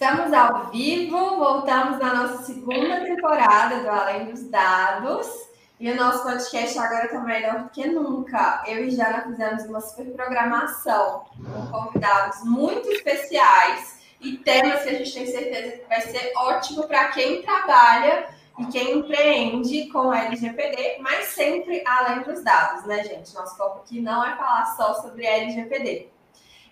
Estamos ao vivo, voltamos na nossa segunda temporada do Além dos Dados. E o nosso podcast agora está melhor do que nunca. Eu e Jana fizemos uma super programação com convidados muito especiais e temas que a gente tem certeza que vai ser ótimo para quem trabalha e quem empreende com LGPD, mas sempre além dos dados, né, gente? Nosso foco aqui não é falar só sobre LGPD.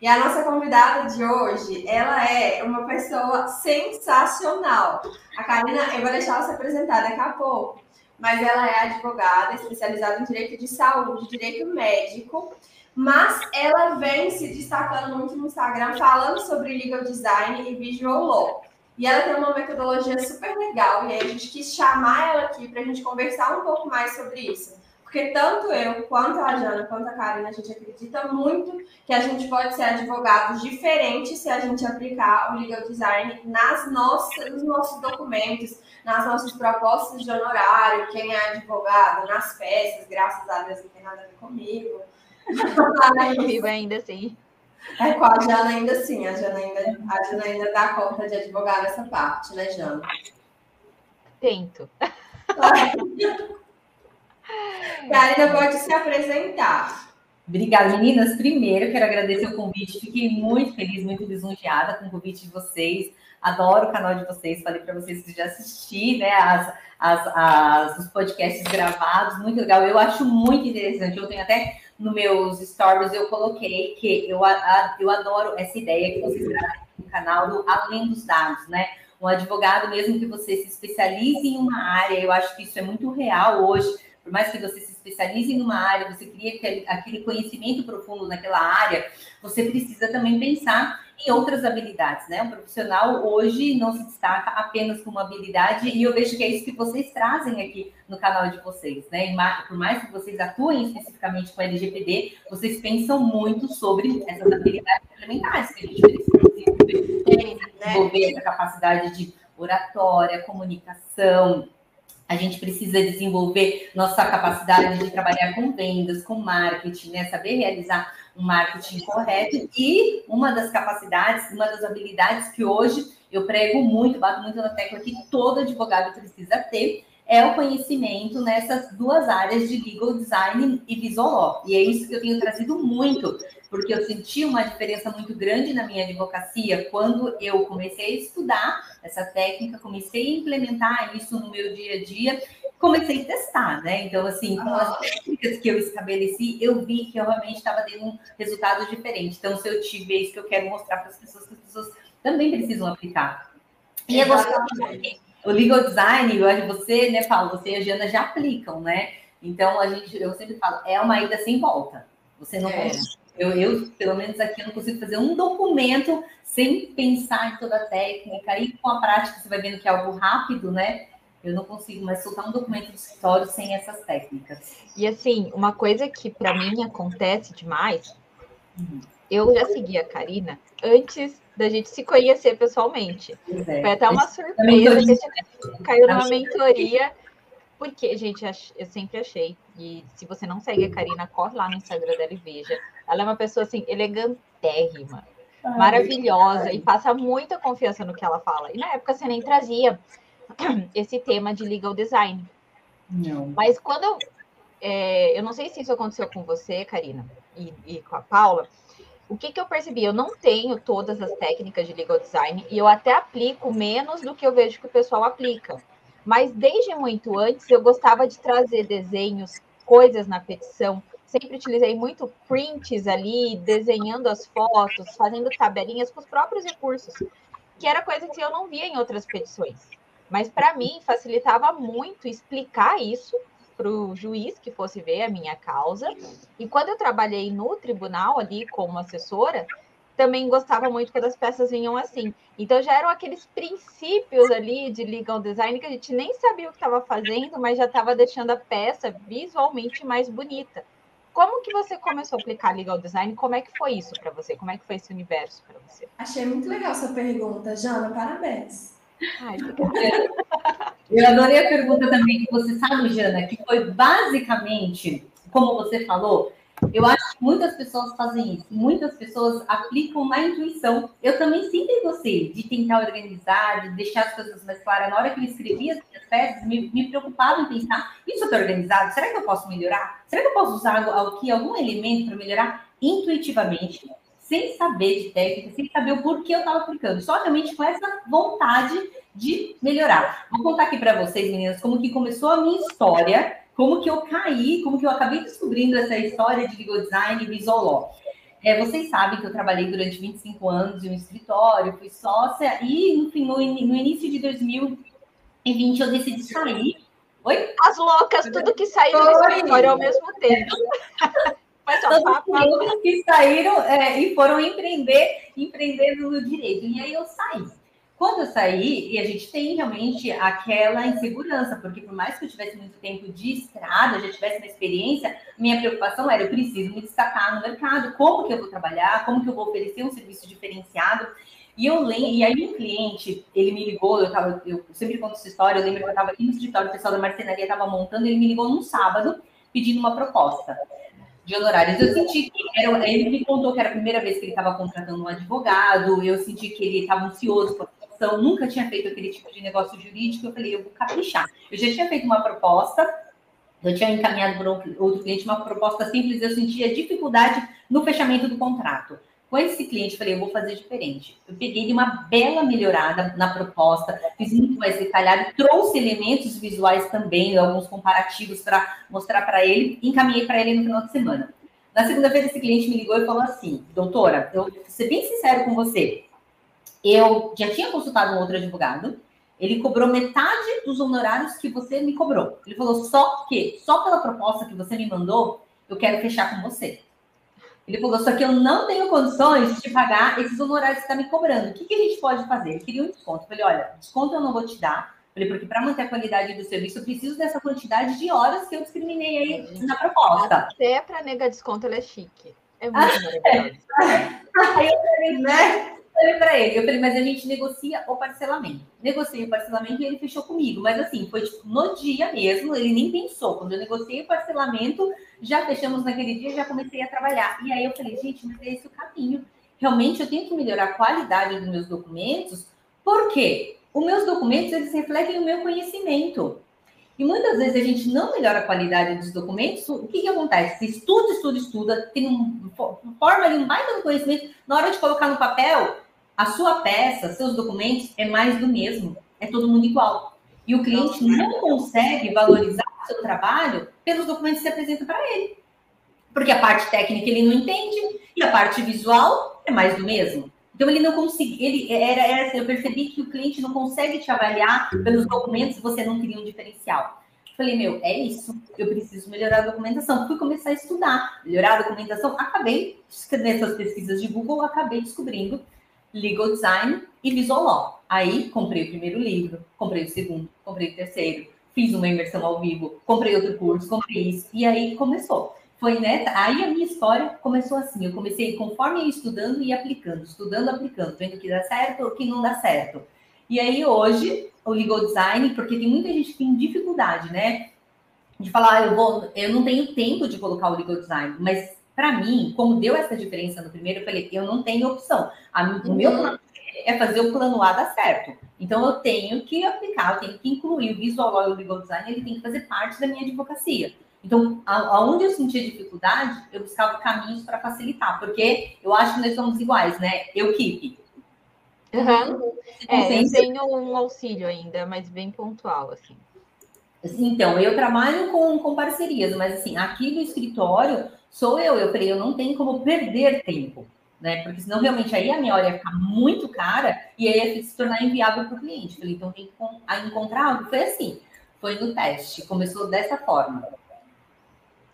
E a nossa convidada de hoje, ela é uma pessoa sensacional. A Karina, eu vou deixar ela se apresentar daqui a pouco, mas ela é advogada especializada em direito de saúde, direito médico, mas ela vem se destacando muito no Instagram falando sobre legal design e visual law. E ela tem uma metodologia super legal, e a gente quis chamar ela aqui para a gente conversar um pouco mais sobre isso. Porque tanto eu, quanto a Jana, quanto a Karina, a gente acredita muito que a gente pode ser advogados diferentes se a gente aplicar o legal design nas nossas, nos nossos documentos, nas nossas propostas de honorário, quem é advogado, nas peças, graças a Deus não tem nada a ver comigo. Ainda assim. É com a Jana ainda assim, a Jana ainda, a Jana ainda dá conta de advogar nessa parte, né, Jana? Tento. Karina pode se apresentar. Obrigada, meninas. Primeiro, quero agradecer o convite. Fiquei muito feliz, muito lisonjeada com o convite de vocês. Adoro o canal de vocês. Falei para vocês que já assisti, né, as, as, as, os podcasts gravados. Muito legal. Eu acho muito interessante. Eu tenho até nos meus stories eu coloquei que eu, eu adoro essa ideia que vocês trazem no canal do Além dos Dados, né? Um advogado, mesmo que você se especialize em uma área, eu acho que isso é muito real hoje por mais que você se especialize em uma área, você cria aquele conhecimento profundo naquela área, você precisa também pensar em outras habilidades, né? Um profissional hoje não se destaca apenas com uma habilidade, e eu vejo que é isso que vocês trazem aqui no canal de vocês, né? Por mais que vocês atuem especificamente com LGPD, vocês pensam muito sobre essas habilidades complementares que a gente precisa desenvolver, essa capacidade de oratória, comunicação, a gente precisa desenvolver nossa capacidade de trabalhar com vendas, com marketing, né? Saber realizar um marketing correto. E uma das capacidades, uma das habilidades que hoje eu prego muito, bato muito na tecla que todo advogado precisa ter, é o conhecimento nessas duas áreas de legal design e visual law. E é isso que eu tenho trazido muito, porque eu senti uma diferença muito grande na minha advocacia quando eu comecei a estudar essa técnica, comecei a implementar isso no meu dia a dia, comecei a testar, né? Então, assim, com as técnicas que eu estabeleci, eu vi que eu realmente estava tendo um resultado diferente. Então, se eu tive é isso que eu quero mostrar para as pessoas, que as pessoas também precisam aplicar. E eu gosto o legal design, eu acho você, né, Paulo, você e a Jana já aplicam, né? Então a gente, eu sempre falo, é uma ida sem volta. Você não é. consegue. Eu, eu, pelo menos aqui, eu não consigo fazer um documento sem pensar em toda a técnica. E com a prática, você vai vendo que é algo rápido, né? Eu não consigo mais soltar um documento de escritório sem essas técnicas. E assim, uma coisa que para mim acontece demais, uhum. eu já segui a Karina antes da gente se conhecer pessoalmente. É. Foi até uma surpresa que a gente caiu numa mentoria, porque, gente, eu sempre achei, e se você não segue a Karina, corre lá no Instagram dela e veja. Ela é uma pessoa, assim, elegantérrima, maravilhosa, e passa muita confiança no que ela fala. E na época você nem trazia esse tema de legal design. Não. Mas quando eu. É, eu não sei se isso aconteceu com você, Karina, e, e com a Paula, o que, que eu percebi? Eu não tenho todas as técnicas de legal design e eu até aplico menos do que eu vejo que o pessoal aplica. Mas desde muito antes eu gostava de trazer desenhos, coisas na petição. Sempre utilizei muito prints ali, desenhando as fotos, fazendo tabelinhas com os próprios recursos, que era coisa que eu não via em outras petições. Mas para mim facilitava muito explicar isso para o juiz que fosse ver a minha causa. E quando eu trabalhei no tribunal ali como assessora, também gostava muito quando as peças vinham assim. Então já eram aqueles princípios ali de legal design que a gente nem sabia o que estava fazendo, mas já estava deixando a peça visualmente mais bonita. Como que você começou a aplicar legal design? Como é que foi isso para você? Como é que foi esse universo para você? Achei muito legal essa pergunta, Jana. Parabéns. Ai, eu adorei a pergunta também que você sabe, Jana, que foi basicamente, como você falou, Eu acho que muitas pessoas fazem isso, muitas pessoas aplicam na intuição. Eu também sempre gostei de tentar organizar, de deixar as coisas mais claras. Na hora que eu escrevia as minhas peças, me, me preocupava em pensar: isso está organizado? Será que eu posso melhorar? Será que eu posso usar aqui algum elemento para melhorar intuitivamente? Sem saber de técnica, sem saber o porquê eu estava aplicando, só realmente com essa vontade de melhorar. Vou contar aqui para vocês, meninas, como que começou a minha história como que eu caí, como que eu acabei descobrindo essa história de legal design e visual É, vocês sabem que eu trabalhei durante 25 anos em um escritório, fui sócia e, enfim, no, no início de 2020 eu decidi sair. Oi? As loucas, tudo que saiu do escritório ao mesmo tempo. Mas Todos que saíram é, e foram empreender, empreender no direito. E aí eu saí. Quando eu saí, e a gente tem realmente aquela insegurança, porque por mais que eu tivesse muito tempo de estrada, já tivesse uma experiência, minha preocupação era, eu preciso me destacar no mercado, como que eu vou trabalhar, como que eu vou oferecer um serviço diferenciado. E eu lembro, e aí um cliente, ele me ligou, eu tava, eu sempre conto essa história, eu lembro que eu estava aqui no escritório, o pessoal da marcenaria estava montando, ele me ligou num sábado, pedindo uma proposta de honorários. Eu senti que era, ele me contou que era a primeira vez que ele estava contratando um advogado, eu senti que ele estava ansioso então, nunca tinha feito aquele tipo de negócio jurídico. Eu falei, eu vou caprichar. Eu já tinha feito uma proposta, eu tinha encaminhado para outro cliente uma proposta simples, eu sentia dificuldade no fechamento do contrato. Com esse cliente, eu falei, eu vou fazer diferente. Eu peguei uma bela melhorada na proposta, fiz muito mais detalhado, trouxe elementos visuais também, alguns comparativos para mostrar para ele, encaminhei para ele no final de semana. Na segunda-feira, esse cliente me ligou e falou assim: Doutora, eu vou ser bem sincero com você, eu já tinha consultado um outro advogado, ele cobrou metade dos honorários que você me cobrou. Ele falou só que, só pela proposta que você me mandou, eu quero fechar com você. Ele falou, só que eu não tenho condições de pagar esses honorários que você está me cobrando. O que, que a gente pode fazer? Ele queria um desconto. Eu falei, olha, desconto eu não vou te dar. Eu falei, porque para manter a qualidade do serviço, eu preciso dessa quantidade de horas que eu discriminei aí na proposta. Até para negar desconto, ela é chique. É muito maravilhoso. Aí eu falei, né? Falei para ele, eu falei, mas a gente negocia o parcelamento. Negociei o parcelamento e ele fechou comigo. Mas assim, foi tipo, no dia mesmo, ele nem pensou. Quando eu negociei o parcelamento, já fechamos naquele dia, já comecei a trabalhar. E aí eu falei, gente, mas é esse o caminho. Realmente eu tenho que melhorar a qualidade dos meus documentos, porque os meus documentos eles refletem o meu conhecimento. E muitas vezes a gente não melhora a qualidade dos documentos, o que, que acontece? Você estuda, estuda, estuda, tem um, forma ali um baita conhecimento, na hora de colocar no papel, a sua peça, seus documentos é mais do mesmo, é todo mundo igual. E o cliente não consegue valorizar o seu trabalho pelos documentos que você apresenta para ele. Porque a parte técnica ele não entende e a parte visual é mais do mesmo. Então ele não conseguia, ele era, era assim, eu percebi que o cliente não consegue te avaliar pelos documentos, você não cria um diferencial. Falei, meu, é isso. Eu preciso melhorar a documentação. Fui começar a estudar, melhorar a documentação. Acabei, nessas pesquisas de Google, acabei descobrindo Legal Design e Visual Law. Aí comprei o primeiro livro, comprei o segundo, comprei o terceiro, fiz uma imersão ao vivo, comprei outro curso, comprei isso. E aí começou. Foi nessa, aí a minha história começou assim. Eu comecei conforme ia estudando e aplicando, estudando, aplicando, vendo o que dá certo, o que não dá certo. E aí hoje o legal design, porque tem muita gente que tem dificuldade, né? De falar, ah, eu vou, eu não tenho tempo de colocar o legal design, mas para mim, como deu essa diferença no primeiro, eu falei, eu não tenho opção. A, o meu uhum. plano é fazer o plano A dar certo. Então, eu tenho que aplicar, eu tenho que incluir o visual e o legal design, ele tem que fazer parte da minha advocacia. Então, aonde eu sentia dificuldade, eu buscava caminhos para facilitar, porque eu acho que nós somos iguais, né? Eu keep. Uhum. É, eu tenho um auxílio ainda, mas bem pontual, assim. Então, eu trabalho com, com parcerias, mas assim, aqui no escritório, sou eu. Eu falei, eu não tenho como perder tempo, né? Porque senão realmente aí a minha hora ia ficar muito cara e aí ia se tornar inviável para o cliente. Eu falei, então tem que encontrar algo. Foi assim, foi no teste, começou dessa forma.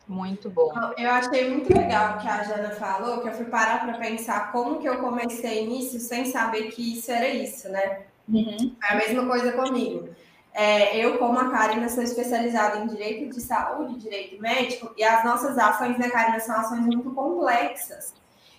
Muito bom. Eu achei muito legal o que a Jana falou, que eu fui parar para pensar como que eu comecei nisso sem saber que isso era isso, né? Uhum. É a mesma coisa comigo. É, eu, como a Karina, sou especializada em direito de saúde, direito médico, e as nossas ações, né, Karina, são ações muito complexas,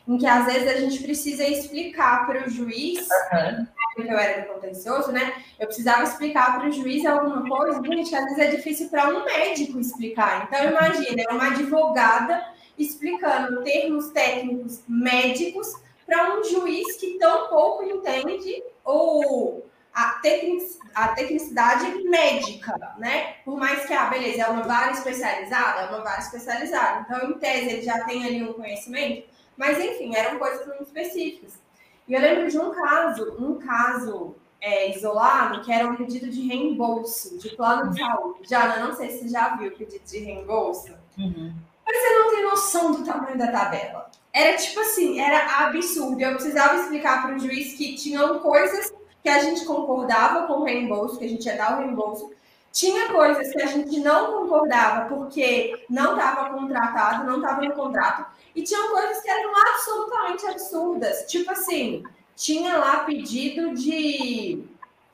em que às vezes a gente precisa explicar para o juiz, uhum. porque eu era do contencioso, né? Eu precisava explicar para o juiz alguma coisa, gente, às vezes é difícil para um médico explicar. Então, imagina, é uma advogada explicando termos técnicos médicos para um juiz que tão pouco entende ou a, tecnic, a tecnicidade médica, né? Por mais que, ah, beleza, é uma vara especializada, é uma vara especializada. Então, em tese, ele já tem ali um conhecimento, mas enfim, eram coisas muito específicas. E eu lembro de um caso, um caso é, isolado, que era um pedido de reembolso de plano de saúde. Jana, não sei se você já viu o pedido de reembolso. Uhum. Mas você não tem noção do tamanho da tabela. Era tipo assim, era absurdo. Eu precisava explicar para o juiz que tinham coisas que a gente concordava com o reembolso, que a gente ia dar o reembolso. Tinha coisas que a gente não concordava porque não estava contratado, não estava no contrato. E tinha coisas que eram absolutamente absurdas. Tipo assim, tinha lá pedido de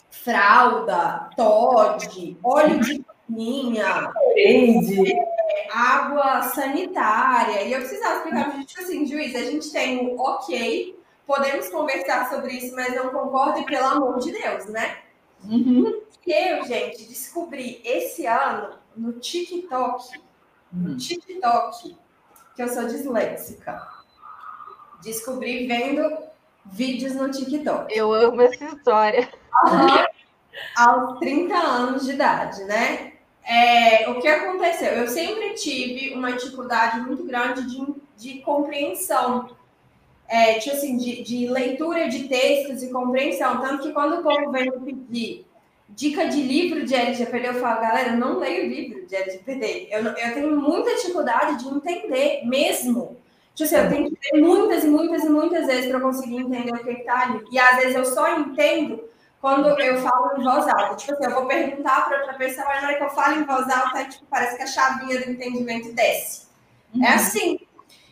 fralda, Todd, óleo de cozinha, é, água sanitária. E eu precisava explicar para tipo assim, juiz, a gente tem o ok, podemos conversar sobre isso, mas não concordo, e pelo amor de Deus, né? Uhum. Eu, gente, descobri esse ano no TikTok, no uhum. TikTok, que eu sou disléxica. Descobri vendo vídeos no TikTok. Eu amo essa história. Uhum. Aos 30 anos de idade, né? É, o que aconteceu? Eu sempre tive uma dificuldade muito grande de, de compreensão é, tipo assim, de, de, leitura de textos e compreensão. Tanto que quando o povo vem me pedir dica de livro de LGPD, eu falo, galera, eu não leio livro de LGPD. Eu, eu tenho muita dificuldade de entender mesmo. Tipo assim, eu tenho que ler muitas e muitas e muitas vezes para conseguir entender o que está ali. E às vezes eu só entendo quando eu falo em voz alta. Tipo assim, eu vou perguntar para outra pessoa, mas na hora que eu falo em voz alta, tipo, parece que a chavinha do entendimento desce. É uhum. É assim.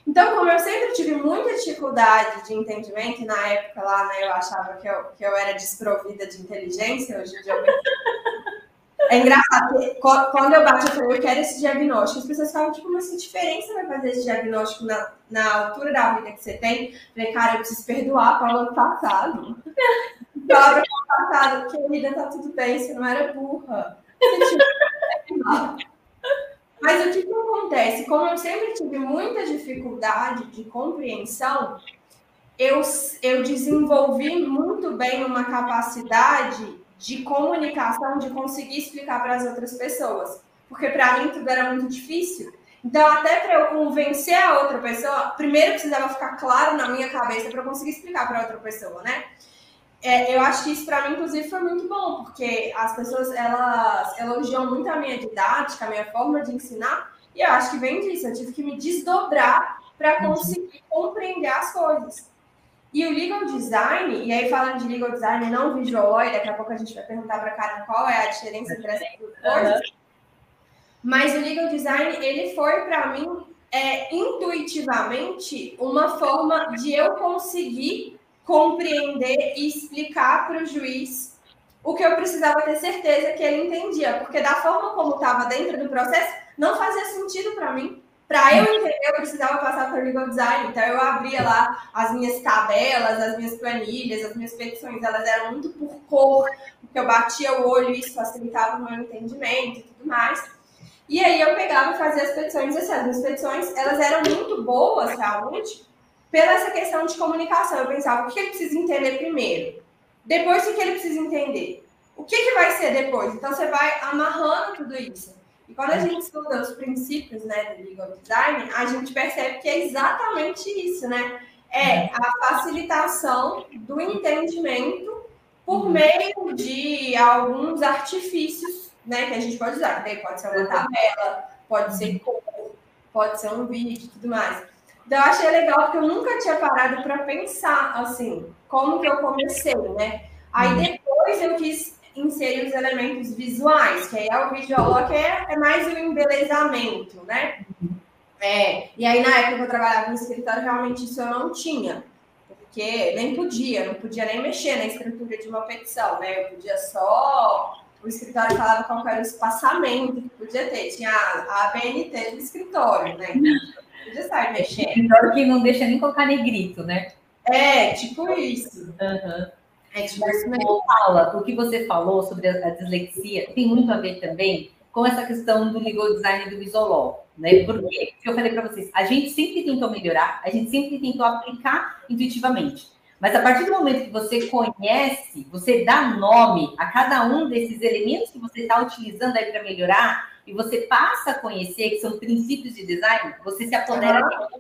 Então, como eu sempre tive muita dificuldade de entendimento, e na época lá, né, eu achava que eu, que eu era desprovida de inteligência, hoje em dia eu É engraçado, quando eu bati, eu falei, eu quero esse diagnóstico. As pessoas falam, tipo, mas que diferença vai fazer esse diagnóstico na, na altura da vida que você tem? Eu falei, cara, eu preciso perdoar para o ano passado. Ano passado, querida, tá tudo bem, você não era burra. Você tinha... Mas o que, que acontece? Como eu sempre tive muita dificuldade de compreensão, eu, eu desenvolvi muito bem uma capacidade de comunicação, de conseguir explicar para as outras pessoas. Porque para mim tudo era muito difícil. Então, até para eu convencer a outra pessoa, primeiro precisava ficar claro na minha cabeça para eu conseguir explicar para outra pessoa, né? É, eu acho que isso para mim, inclusive, foi muito bom, porque as pessoas elas elogiam muito a minha didática, a minha forma de ensinar, e eu acho que vem disso. Eu tive que me desdobrar para conseguir compreender as coisas. E o legal design, e aí falando de legal design, não visual daqui a pouco a gente vai perguntar para Karen qual é a diferença entre essas duas coisas. Uhum. Mas o legal design, ele foi para mim é, intuitivamente uma forma de eu conseguir compreender e explicar para o juiz o que eu precisava ter certeza que ele entendia, porque da forma como estava dentro do processo, não fazia sentido para mim. Para eu entender, eu precisava passar por legal design. Então, eu abria lá as minhas tabelas, as minhas planilhas, as minhas petições, elas eram muito por cor, porque eu batia o olho e isso facilitava o meu entendimento e tudo mais. E aí, eu pegava e fazia as petições. E assim, as minhas petições, elas eram muito boas, realmente, pela essa questão de comunicação. Eu pensava, o que ele precisa entender primeiro? Depois, o que ele precisa entender? O que, que vai ser depois? Então, você vai amarrando tudo isso. E quando a gente estuda os princípios né, do legal design, a gente percebe que é exatamente isso, né? É a facilitação do entendimento por uhum. meio de alguns artifícios né, que a gente pode usar. pode ser uma tabela, pode ser cor, pode ser um vídeo e tudo mais. Então, eu achei legal porque eu nunca tinha parado para pensar, assim, como que eu comecei, né? Aí uhum. depois eu quis inserir os elementos visuais, que aí é o visual que é, é mais o embelezamento, né? É, e aí, na época que eu trabalhava no escritório, realmente isso eu não tinha, porque nem podia, não podia nem mexer na estrutura de uma petição, né? Eu podia só. O escritório falava qual era o espaçamento que podia ter, tinha a, a BNT do escritório, né? estar mexendo. Escritório que não deixa nem colocar negrito, né? É, tipo isso. Uhum. É tipo isso mesmo. Paula, o que você falou sobre a, dislexia tem muito a ver também com essa questão do legal design do Isolol. Né? Porque eu falei para vocês, a gente sempre tentou melhorar, a gente sempre tentou aplicar intuitivamente. Mas a partir do momento que você conhece, você dá nome a cada um desses elementos que você está utilizando aí para melhorar, e você passa a conhecer que são princípios de design, você se apodera uhum.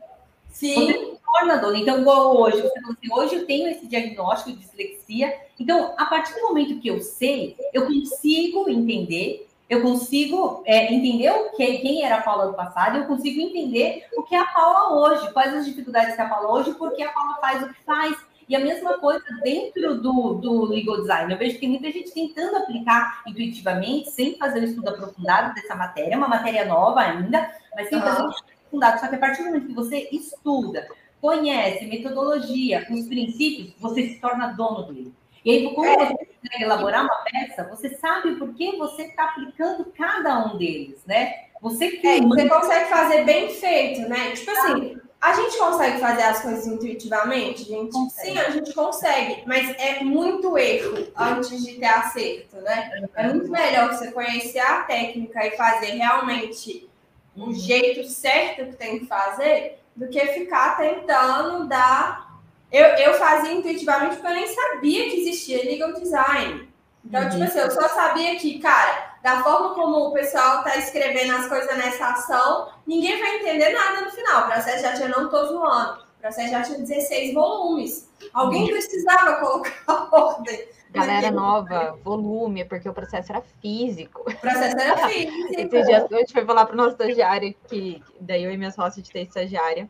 Sim. Você se torna dona. Então, igual hoje, você falou assim, hoje eu tenho esse diagnóstico de dislexia. Então, a partir do momento que eu sei, eu consigo entender eu consigo é, entender o que, quem era a Paula do passado, eu consigo entender o que é a Paula hoje, quais as dificuldades que a Paula hoje, por que a Paula faz o que faz. E a mesma coisa dentro do, do legal design. Eu vejo que tem muita gente tentando aplicar intuitivamente, sem fazer um estudo aprofundado dessa matéria, é uma matéria nova ainda, mas sem uhum. fazer um estudo aprofundado. Só que a partir do momento que você estuda, conhece metodologia, os princípios, você se torna dono dele. E aí, quando é. você consegue elaborar uma peça, você sabe por que você está aplicando cada um deles, né? Você que. É, você consegue fazer bem feito, né? Tipo assim, a gente consegue fazer as coisas intuitivamente, gente? Consegue. Sim, a gente consegue, mas é muito erro antes de ter acerto, né? É muito melhor você conhecer a técnica e fazer realmente o uhum. jeito certo que tem que fazer do que ficar tentando dar eu, eu fazia intuitivamente porque eu nem sabia que existia legal design. Então, uhum. tipo assim, eu só sabia que, cara, da forma como o pessoal tá escrevendo as coisas nessa ação, ninguém vai entender nada no final. O processo já tinha, não tô zoando, o processo já tinha 16 volumes. Alguém precisava colocar ordem. Galera nova, volume, porque o processo era físico. O processo era físico. Esses dias a gente foi falar para o nosso estagiário, que daí eu e minha sócia de ter estagiária,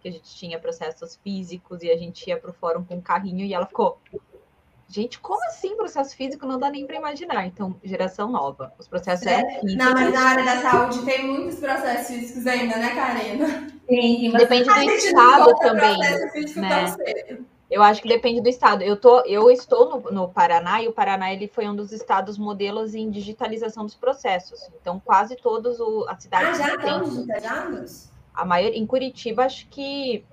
que a gente tinha processos físicos e a gente ia para o fórum com um carrinho e ela ficou. Gente, como assim processo físico? Não dá nem para imaginar. Então, geração nova. Os processos é, físicos. Não, mas na área da saúde tem muitos processos físicos ainda, né, Karina? Sim, depende do estado também. Né? Eu acho que depende do estado. Eu, tô, eu estou no, no, Paraná e o Paraná ele foi um dos estados modelos em digitalização dos processos. Então, quase todos o, as cidades. Ah, já estão digitalizados? A maioria, em Curitiba, acho que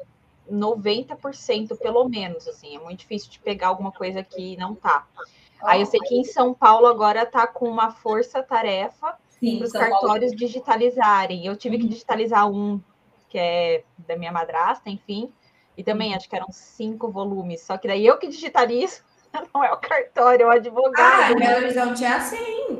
90% pelo menos, assim, é muito difícil de pegar alguma coisa que não tá. Aí eu sei que em São Paulo agora tá com uma força-tarefa para os cartórios Paulo. digitalizarem. Eu tive que uhum. digitalizar um que é da minha madrasta, enfim, e também acho que eram cinco volumes. Só que daí eu que digitalizo, não é o cartório, é o advogado. Ah, Belo Horizonte é assim.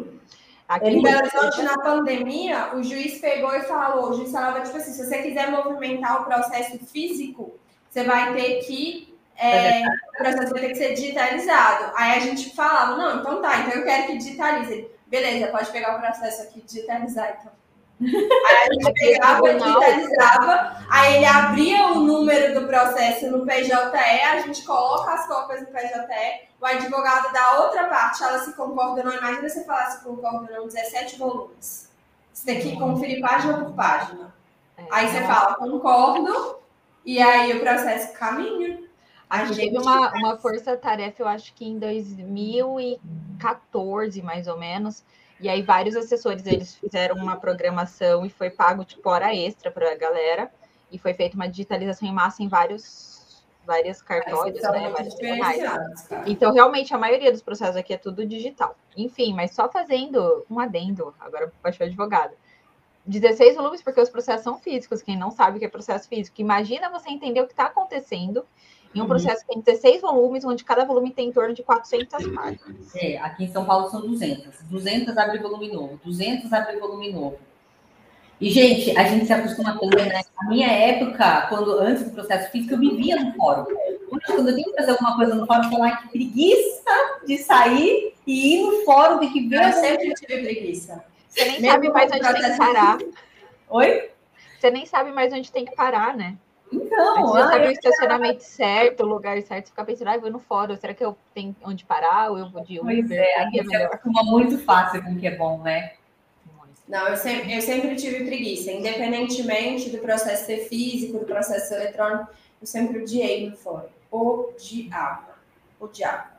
Aqui em Belo Horizonte, na pandemia, o juiz pegou e falou, o juiz falava, tipo assim, se você quiser movimentar o processo físico, você vai ter que, é, o processo vai ter que ser digitalizado. Aí a gente falava, não, então tá, então eu quero que digitalize. Beleza, pode pegar o processo aqui e digitalizar, então. Aí a gente pegava, digitalizava, aí ele abria o número do processo no PJE, a gente coloca as cópias no PJE, o advogado da outra parte, ela se concorda não. Imagina você falar se concorda não, 17 volumes. Você tem que conferir página por página. É, aí você fala, concordo, e aí o processo caminha. A, gente teve uma, uma força-tarefa, eu acho que em 2014, mais ou menos, e aí vários assessores eles fizeram uma programação e foi pago tipo hora extra para a galera e foi feita uma digitalização em massa em vários várias cartórios, né, vários tribunais. Então realmente a maioria dos processos aqui é tudo digital. Enfim, mas só fazendo um adendo agora o advogado. 16 volumes porque os processos são físicos. Quem não sabe o que é processo físico, imagina você entender o que está acontecendo em um uhum. processo que tem 16 volumes, onde cada volume tem em torno de 400 páginas. É, aqui em São Paulo são 200. 200 abre volume novo, 200 abre volume novo. E, gente, a gente se acostuma também, né? Na minha época, quando antes do processo físico, eu vivia no fórum. Hoje, quando eu tenho que fazer alguma coisa no fórum, eu falo, que preguiça de sair e ir no fórum, tem que ver. Eu sempre tive preguiça. Você nem Mesmo sabe mais onde tem que parar. Oi? Você nem sabe mais onde tem que parar, né? Então, você sabe o estacionamento certo, o lugar certo, você fica pensando, ah, eu vou no fórum, será que eu tenho onde parar ou eu vou de Uber? Pois é, a gente se acostuma muito fácil com o que é bom, né? Não, eu sempre, eu sempre tive preguiça, independentemente do processo ser físico, do processo eletrônico, eu sempre odiei no fórum. Odiava. Odiava.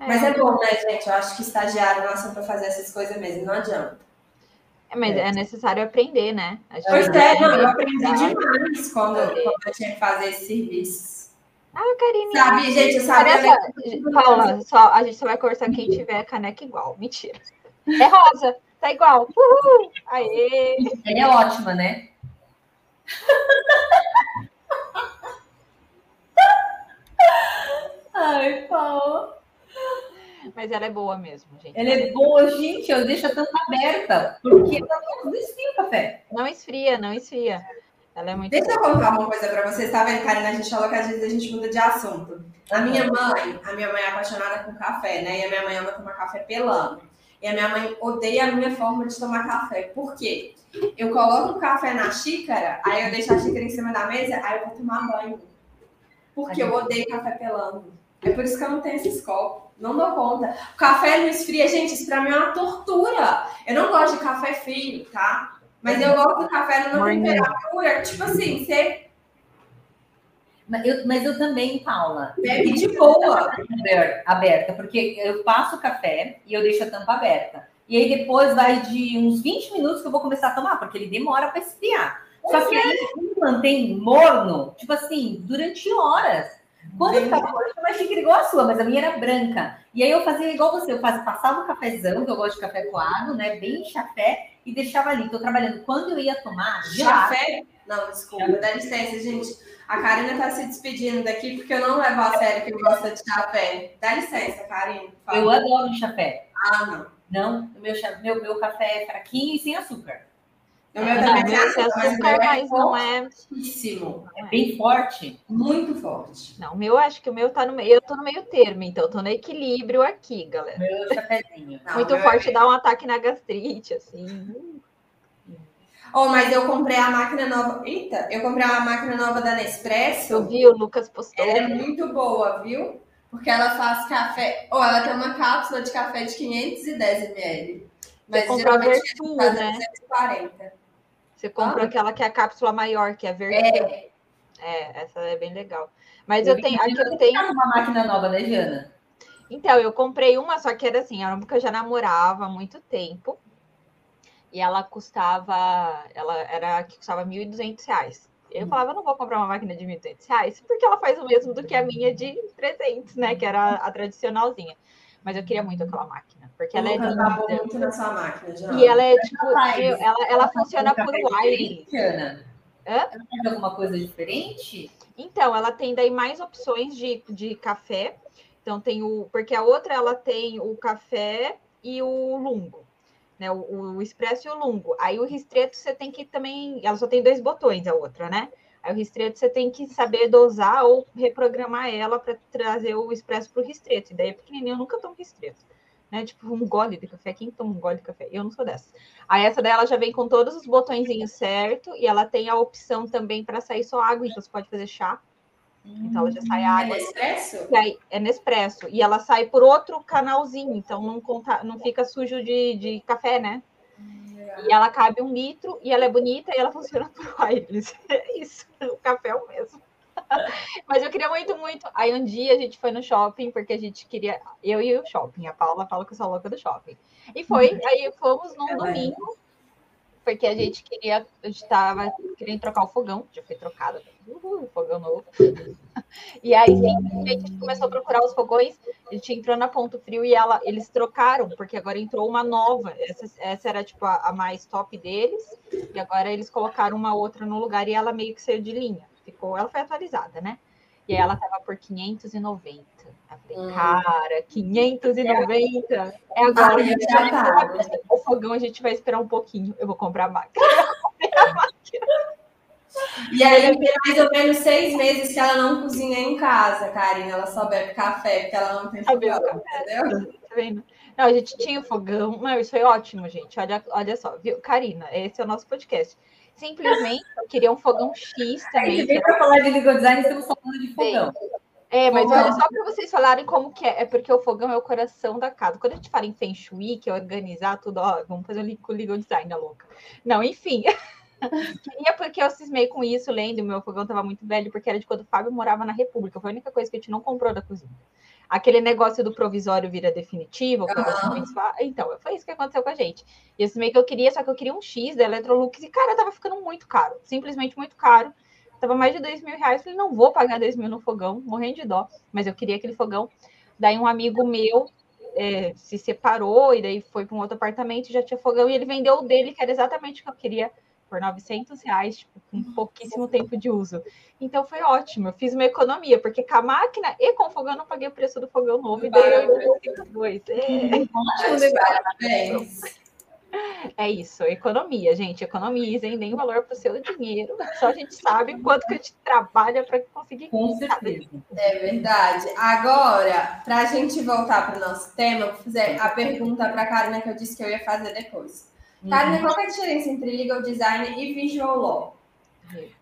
É. Mas é bom, né, gente? Eu acho que estagiário nasceu para fazer essas coisas mesmo, não adianta. É, mas é. é necessário aprender, né? Pois é, não, eu aprendi demais quando, quando eu tinha que fazer esses serviços. Ah, Karine. Sabe, gente, eu sabia. Paula, só, a gente só vai conversar quem tiver caneca igual. Mentira. É rosa. Tá igual. Uhul! Aê! Ela é ótima, né? Ai, Paula. Mas ela é boa mesmo, gente. Ela é boa, gente. Eu deixo a tampa aberta, porque não esfria o café. Não esfria, não esfria. Ela é muito Deixa boa. eu contar uma coisa para vocês, tá vendo, Karina? A gente falou que às vezes a gente muda de assunto. A minha mãe, a minha mãe é apaixonada com café, né? E a minha mãe ama tomar café pelando. E a minha mãe odeia a minha forma de tomar café. Por quê? Eu coloco o café na xícara, aí eu deixo a xícara em cima da mesa, aí eu vou tomar banho. Porque eu odeio café pelando. É por isso que eu não tenho esses copos. Não dou conta. O café não esfria, gente, isso pra mim é uma tortura. Eu não gosto de café frio, tá? Mas eu gosto do café numa temperatura, tipo assim, você Mas eu, mas eu também, Paula. bebe de boa. Aber- Aberta, porque eu passo o café e eu deixo a tampa aberta. E aí depois vai de uns 20 minutos que eu vou começar a tomar, porque ele demora para esfriar. Só que aí ele mantém morno, tipo assim, durante horas. Quando eu ficava tinha uma xícara igual a sua, mas a minha era branca. E aí eu fazia igual você, eu fazia, passava o cafezão, que eu gosto de café coado, né? Bem chafé, e deixava ali. Tô trabalhando. Quando eu ia tomar. Café? Não, desculpa, dá licença, gente. A Karina tá se despedindo daqui porque eu não levo a sério que gosta de café. Dá licença, Karina. Eu adoro um chafé. Ah, não. Não, meu, meu, meu café é fraquinho e sem açúcar. O meu também tem açúcar, mas meu é não é. fortíssimo. É bem forte. Muito forte. Não, o meu acho que o meu tá no meio. Eu tô no meio termo, então eu tô no equilíbrio aqui, galera. Meu chafézinho. Não, Muito meu forte é- dá um ataque na gastrite, assim. Oh, mas eu comprei a máquina nova. Eita, eu comprei a máquina nova da Eu Nespresso. vi, o Lucas postou. Ela é muito boa, viu? Porque ela faz café. Ou ela tem uma cápsula de café de 510 ml. Mas geralmente Vertu, faz né? 240. Você comprou Ah. aquela que é a cápsula maior, que é verde. É, É, essa é bem legal. Mas eu tenho, aqui eu tenho. uma máquina nova, né, Jana? Então, eu comprei uma, só que era assim, era uma que eu já namorava há muito tempo. E ela custava, ela era que custava 1.200 reais. Eu Hum. falava, não vou comprar uma máquina de 1.200 reais, porque ela faz o mesmo do que a minha de 300, né? Que era a tradicionalzinha. Mas eu queria muito aquela máquina, porque ela é linda. muito na sua máquina, já. E ela é tipo, meu, ela, ela funciona por Ana? Hã? Ela faz alguma coisa diferente? Então, ela tem daí mais opções de, de café. Então, tem o. Porque a outra ela tem o café e o lungo, né? O, o expresso e o lungo. Aí o ristreto você tem que também. Ela só tem dois botões, a outra, né? Aí o ristreto você tem que saber dosar ou reprogramar ela para trazer o expresso para o ristreto. E daí é pequenininho, eu nunca tomo ristreto. Né? Tipo, um gole de café. Quem toma um gole de café? Eu não sou dessa. Aí essa daí ela já vem com todos os botõezinhos certo e ela tem a opção também para sair só água, então você pode fazer chá. Então ela já sai É água. Nespresso? E aí, é Nespresso. E ela sai por outro canalzinho, então não, conta, não fica sujo de, de café, né? E ela cabe um litro, e ela é bonita, e ela funciona por wireless. É isso, o café é o mesmo. Mas eu queria muito, muito. Aí um dia a gente foi no shopping, porque a gente queria. Eu e o shopping. A Paula fala que eu sou louca do shopping. E foi, aí fomos num é. domingo, porque a gente queria. A gente tava querendo trocar o fogão, já foi trocado. Uhul, fogão novo. E aí, simplesmente, a gente começou a procurar os fogões. A gente entrou na Ponto Frio e ela, eles trocaram, porque agora entrou uma nova. Essa, essa era, tipo, a, a mais top deles. E agora eles colocaram uma outra no lugar e ela meio que saiu de linha. Ficou, ela foi atualizada, né? E ela tava por 590. Eu falei, Hum. cara, 590? É agora. Ai, eu já tava. O fogão a gente vai esperar um pouquinho. Eu vou comprar a máquina. E aí mais ou menos seis meses que ela não cozinha em casa, Karina. Ela só bebe café, porque ela não tem fogão, entendeu? Tá vendo? Não, a gente tinha o fogão. Isso foi ótimo, gente. Olha, olha só, viu? Karina, esse é o nosso podcast. Simplesmente eu queria um fogão X também. você veio para falar de legal design, estamos falando de fogão. É, mas olha só para vocês falarem como que é. É porque o fogão é o coração da casa. Quando a gente fala em Feng Shui, que é organizar tudo, ó, vamos fazer um o legal design, a louca. Não, enfim. Queria porque eu cismei com isso, lendo, meu fogão estava muito velho, porque era de quando o Fábio morava na República. Foi a única coisa que a gente não comprou da cozinha. Aquele negócio do provisório vira definitivo, falam. Então, foi isso que aconteceu com a gente. E eu cismei que eu queria, só que eu queria um X da Electrolux, e, cara, tava ficando muito caro. Simplesmente muito caro. Tava mais de dois mil reais. Falei, não vou pagar dois mil no fogão, morrendo de dó. Mas eu queria aquele fogão. Daí um amigo meu é, se separou e daí foi para um outro apartamento, já tinha fogão, e ele vendeu o dele, que era exatamente o que eu queria, por 900 reais, tipo, com pouquíssimo tempo de uso. Então foi ótimo, eu fiz uma economia, porque com a máquina e com o fogão eu não paguei o preço do fogão novo, e daí eu dois. É, ótimo negócio. É isso, economia, gente. Economizem, deem valor para o seu dinheiro. Só a gente sabe quanto que a gente trabalha para conseguir. Com certeza. É verdade. Agora, para a gente voltar para o nosso tema, vou fazer a pergunta para a Karina que eu disse que eu ia fazer depois. Uhum. Karina, qual é a diferença entre legal design e visual law?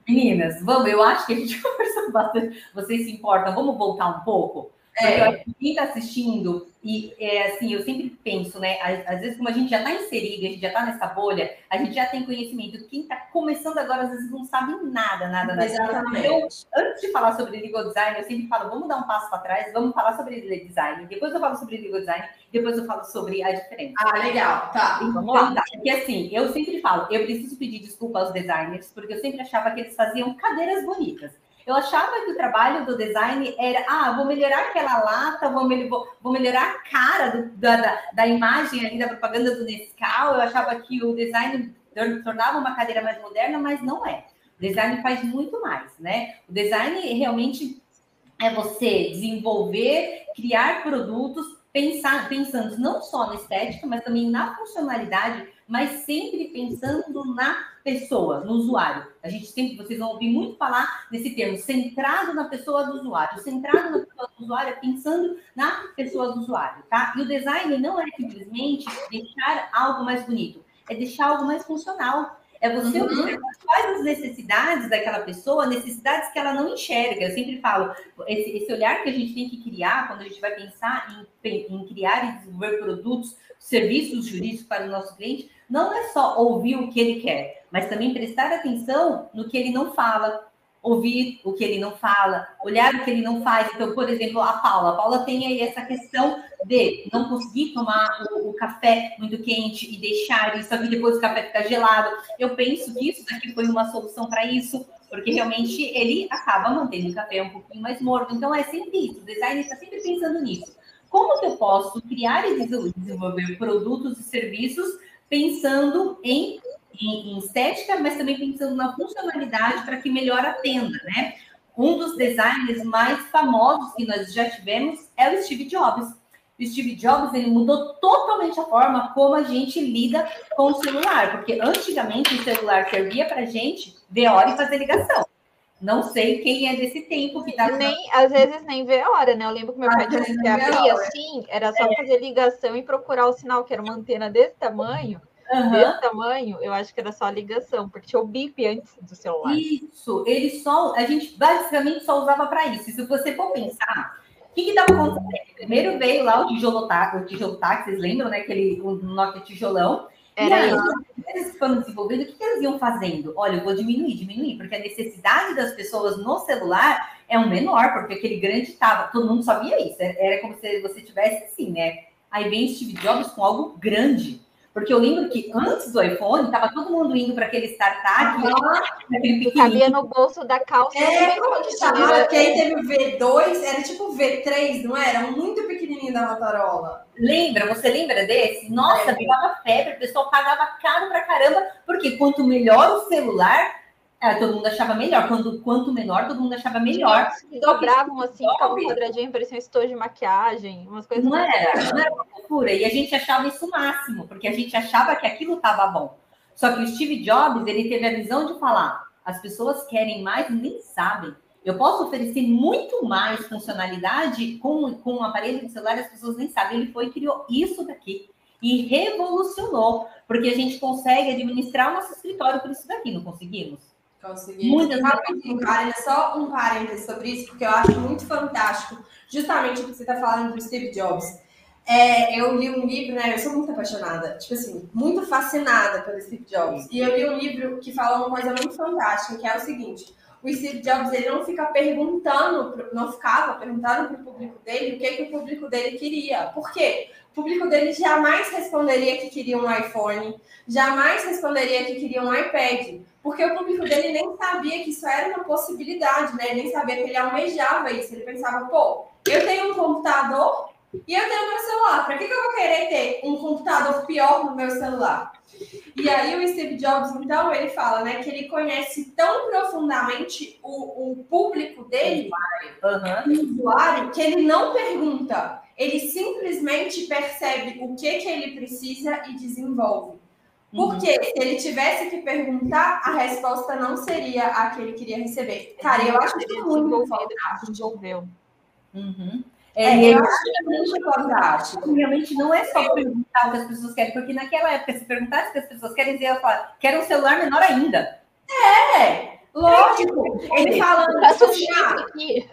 Meninas, vamos, eu acho que a gente conversou bastante. Vocês se importam? Vamos voltar um pouco? É. Quem está assistindo e é, assim, eu sempre penso, né? Às, às vezes, como a gente já está inserido, a gente já está nessa bolha, a gente já tem conhecimento. Quem está começando agora, às vezes, não sabe nada, nada, nada. Exatamente. Então, antes de falar sobre legal design, eu sempre falo, vamos dar um passo para trás, vamos falar sobre design. Depois eu falo sobre legal design, depois eu falo sobre a diferença. Ah, legal. Tá. Então, vamos lá. Tá. Porque assim, eu sempre falo, eu preciso pedir desculpa aos designers, porque eu sempre achava que eles faziam cadeiras bonitas. Eu achava que o trabalho do design era, ah, vou melhorar aquela lata, vou, vou, vou melhorar a cara do, da, da, da, imagem ali da propaganda do Nescau. Eu achava que o design tornava uma cadeira mais moderna, mas não é. O design faz muito mais, né? O design realmente é você desenvolver, criar produtos, pensar, pensando não só na estética, mas também na funcionalidade mas sempre pensando na pessoa, no usuário. A gente sempre, vocês vão ouvir muito falar nesse termo, centrado na pessoa do usuário. Centrado na pessoa do usuário é pensando na pessoa do usuário, tá? E o design não é simplesmente deixar algo mais bonito, é deixar algo mais funcional. É você uhum. observar quais as necessidades daquela pessoa, necessidades que ela não enxerga. Eu sempre falo, esse, esse olhar que a gente tem que criar quando a gente vai pensar em, em criar e desenvolver produtos, serviços jurídicos para o nosso cliente, não é só ouvir o que ele quer, mas também prestar atenção no que ele não fala, ouvir o que ele não fala, olhar o que ele não faz. Então, por exemplo, a Paula. A Paula tem aí essa questão de não conseguir tomar o, o café muito quente e deixar isso aqui depois o café ficar gelado. Eu penso que isso daqui foi uma solução para isso, porque realmente ele acaba mantendo o café um pouquinho mais morno. Então, é sempre isso. O design está sempre pensando nisso. Como que eu posso criar e desenvolver produtos e serviços pensando em, em, em estética, mas também pensando na funcionalidade para que melhor atenda, né? Um dos designers mais famosos que nós já tivemos é o Steve Jobs. O Steve Jobs ele mudou totalmente a forma como a gente lida com o celular, porque antigamente o celular servia para gente ver hora e fazer ligação. Não sei quem é desse tempo que tá. Nem, às vezes nem vê a hora, né? Eu lembro que meu pai disse que abria assim, era só é. fazer ligação e procurar o sinal, que era uma antena desse tamanho. Uhum. Desse tamanho, eu acho que era só ligação, porque tinha o bip antes do celular. Isso, ele só. A gente basicamente só usava para isso. E se você for pensar, o que estava acontecendo? Primeiro veio lá o tijolo táxi, o tijolo táxi, vocês lembram, né? Aquele o Nokia tijolão. Era e aí, eles foram desenvolvendo, o que, que eles iam fazendo? Olha, eu vou diminuir, diminuir, porque a necessidade das pessoas no celular é um menor, porque aquele grande estava, todo mundo sabia isso, era como se você tivesse assim, né? Aí vem Steve Jobs com algo grande. Porque eu lembro que antes do iPhone, estava todo mundo indo para aquele startup, que cabia no bolso da calça. É, como que chamava? Que aí teve o V2, era tipo V3, não era? Um muito pequenininho da Motorola. Lembra? Você lembra desse? Nossa, é. virava febre, o pessoal pagava caro pra caramba, porque quanto melhor o celular, é, todo mundo achava melhor. Quando, quanto menor, todo mundo achava melhor. Dobravam assim, ficava um quadradinho, parecia um estojo de maquiagem, umas coisas. Não era, não era uma loucura. E a gente achava isso o máximo, porque a gente achava que aquilo estava bom. Só que o Steve Jobs, ele teve a visão de falar: as pessoas querem mais e nem sabem. Eu posso oferecer muito mais funcionalidade com, com um aparelho de celular, as pessoas nem sabem. Ele foi e criou isso daqui e revolucionou, porque a gente consegue administrar o nosso escritório por isso daqui, não conseguimos? Consegui. Muitas Karen, só um parênteses sobre isso, porque eu acho muito fantástico, justamente o que você está falando do Steve Jobs. É, eu li um livro, né? Eu sou muito apaixonada, tipo assim, muito fascinada pelo Steve Jobs. E eu li um livro que fala uma coisa muito fantástica, que é o seguinte: o Steve Jobs ele não fica perguntando, não ficava perguntando para o público dele o que, que o público dele queria. Por quê? O público dele jamais responderia que queria um iPhone, jamais responderia que queria um iPad, porque o público dele nem sabia que isso era uma possibilidade, né? Nem sabia que ele almejava isso. Ele pensava, pô, eu tenho um computador, E eu tenho meu celular. Para que, que eu vou querer ter um computador pior no meu celular? E aí o Steve Jobs, então, ele fala, né, que ele conhece tão profundamente o, o público dele, uhum. o usuário, que ele não pergunta. Ele simplesmente percebe o que, que ele precisa e desenvolve. Porque uhum. se ele tivesse que perguntar, a resposta não seria a que ele queria receber. Cara, eu acho que muito desenvolveu. Uhum. É, é, eu acho que é muito fantástico. Realmente não é só perguntar o que as pessoas querem, porque naquela época, se perguntasse o que as pessoas querem dizer, ela fala, quero um celular menor ainda. É, lógico. Ele falando assim, aqui.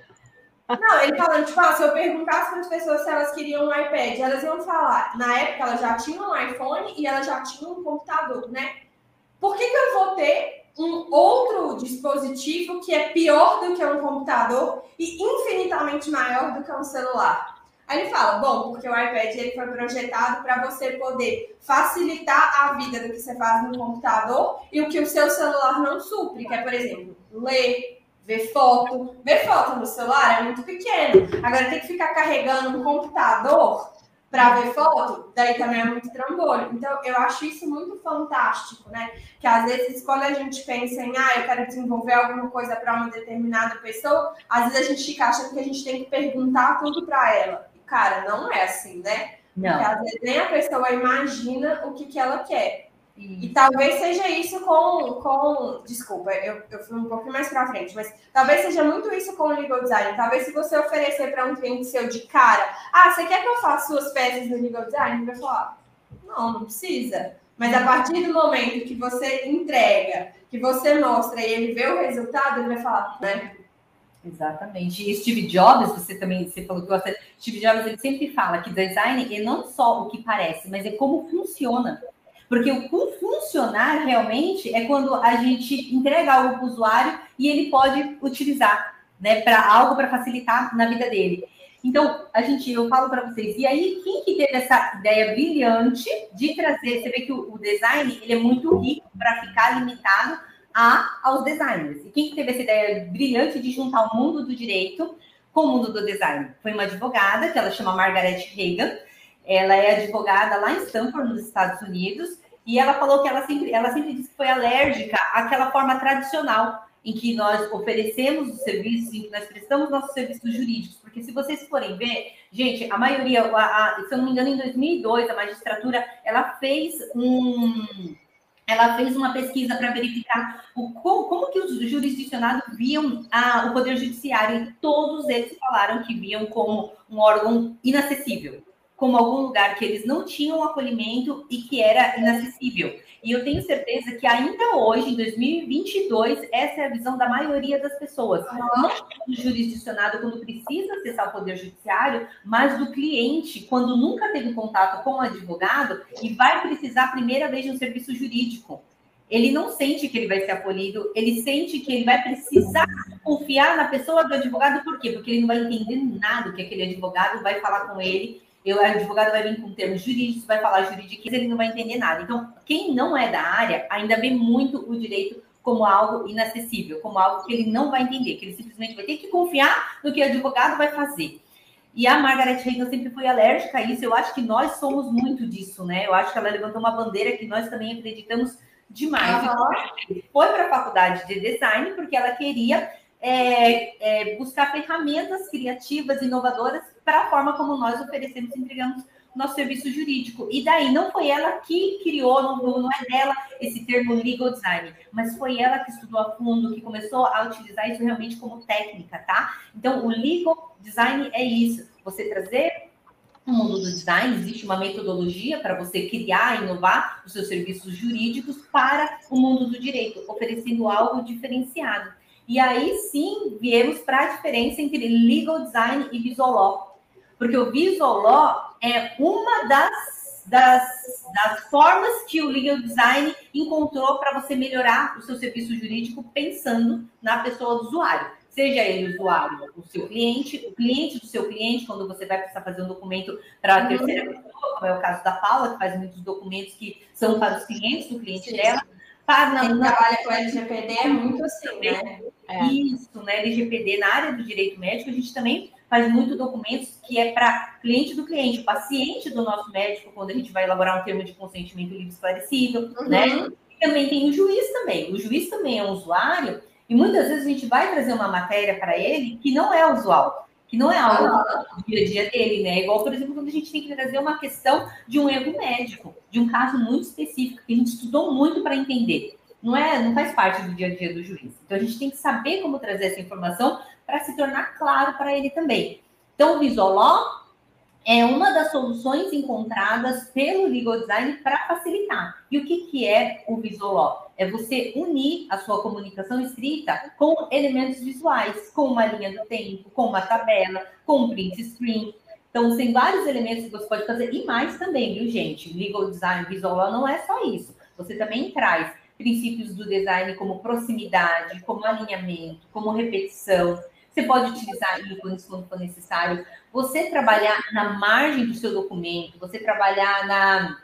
Não, ele falando, tipo, ah, se eu perguntasse para as pessoas se elas queriam um iPad, elas iam falar. Na época, elas já tinham um iPhone e elas já tinham um computador, né? Por que, que eu vou ter um outro dispositivo que é pior do que um computador e infinitamente maior do que um celular? Aí ele fala, bom, porque o iPad ele foi projetado para você poder facilitar a vida do que você faz no computador e o que o seu celular não supre, que é, por exemplo, ler, ver foto. Ver foto no celular é muito pequeno. Agora tem que ficar carregando um computador para ver foto, daí também é muito trambolho. Então, eu acho isso muito fantástico, né? Que às vezes, quando a gente pensa em, ah, eu quero desenvolver alguma coisa para uma determinada pessoa, às vezes a gente fica achando que a gente tem que perguntar tudo para ela. E, cara, não é assim, né? Não. Porque às vezes nem a pessoa imagina o que, que ela quer. E talvez seja isso com. com desculpa, eu, eu fui um pouco mais para frente, mas talvez seja muito isso com o legal design. Talvez se você oferecer para um cliente seu de cara, ah, você quer que eu faça suas peças no legal design? Ele vai falar, não, não precisa. Mas a partir do momento que você entrega, que você mostra e ele vê o resultado, ele vai falar, né? Exatamente. E Steve Jobs, você também você falou que gosta. Steve Jobs ele sempre fala que design é não só o que parece, mas é como funciona. Porque o funcionar realmente é quando a gente entrega algo para o usuário e ele pode utilizar, né, para algo para facilitar na vida dele. Então, a gente, eu falo para vocês, e aí quem que teve essa ideia brilhante de trazer, você vê que o, o design, ele é muito rico para ficar limitado a, aos designers. E quem que teve essa ideia brilhante de juntar o mundo do direito com o mundo do design? Foi uma advogada, que ela chama Margaret Hagan, ela é advogada lá em Stanford, nos Estados Unidos, e ela falou que ela sempre, ela sempre disse que foi alérgica àquela forma tradicional em que nós oferecemos os serviços, em que nós prestamos nossos serviços jurídicos. Porque se vocês forem ver, gente, a maioria, a, a, se eu não me engano, em 2002, a magistratura, ela fez um... Ela fez uma pesquisa para verificar o, como, como, que os jurisdicionados viam a, o Poder Judiciário, e todos eles falaram que viam como um órgão inacessível como algum lugar que eles não tinham acolhimento e que era inacessível. E eu tenho certeza que ainda hoje, em 2022, essa é a visão da maioria das pessoas. Não do jurisdicionado quando precisa acessar o Poder Judiciário, mas do cliente quando nunca teve contato com o advogado e vai precisar a primeira vez de um serviço jurídico. Ele não sente que ele vai ser acolhido, ele sente que ele vai precisar confiar na pessoa do advogado, por quê? Porque ele não vai entender nada que aquele advogado vai falar com ele eu, o advogado vai vir com termos jurídicos, vai falar jurídico, ele não vai entender nada. Então, quem não é da área ainda vê muito o direito como algo inacessível, como algo que ele não vai entender, que ele simplesmente vai ter que confiar no que o advogado vai fazer. E a Margaret Hagan sempre foi alérgica a isso. Eu acho que nós somos muito disso, né? Eu acho que ela levantou uma bandeira que nós também acreditamos demais. Uhum. Foi para a faculdade de design porque ela queria é, é, buscar ferramentas criativas, inovadoras para a forma como nós oferecemos e entregamos nosso serviço jurídico. E daí não foi ela que criou, não, não é dela esse termo legal design, mas foi ela que estudou a fundo, que começou a utilizar isso realmente como técnica, tá? Então, o legal design é isso, você trazer no mundo do design existe uma metodologia para você criar, inovar os seus serviços jurídicos para o mundo do direito, oferecendo algo diferenciado. E aí sim viemos para a diferença entre legal design e visual law. Porque o visual law é uma das, das, das formas que o legal design encontrou para você melhorar o seu serviço jurídico pensando na pessoa do usuário. Seja ele o usuário, o seu cliente, o cliente do seu cliente, quando você vai precisar fazer um documento para a uhum. terceira pessoa, como é o caso da Paula, que faz muitos documentos que são para os clientes do cliente dela. Para, Quem trabalha com LGPD é muito assim, né? é. isso, né? LGPD, na área do direito médico, a gente também faz muito documentos que é para cliente do cliente, paciente do nosso médico, quando a gente vai elaborar um termo de consentimento livre esclarecido, uhum. né? E também tem o juiz também. O juiz também é um usuário e muitas vezes a gente vai trazer uma matéria para ele que não é usual, que não é algo do dia a dia dele, né? Igual, por exemplo, quando a gente tem que trazer uma questão de um erro médico, de um caso muito específico, que a gente estudou muito para entender. Não é, não faz parte do dia a dia do juiz. Então a gente tem que saber como trazer essa informação para se tornar claro para ele também. Então, o Visoló é uma das soluções encontradas pelo Legal Design para facilitar. E o que, que é o Visoló? É você unir a sua comunicação escrita com elementos visuais, com uma linha do tempo, com uma tabela, com um print screen. Então, tem vários elementos que você pode fazer, e mais também, viu, gente? Legal Design Visoló não é só isso. Você também traz princípios do design como proximidade, como alinhamento, como repetição, você pode utilizar ícones quando for necessário. Você trabalhar na margem do seu documento, você trabalhar na,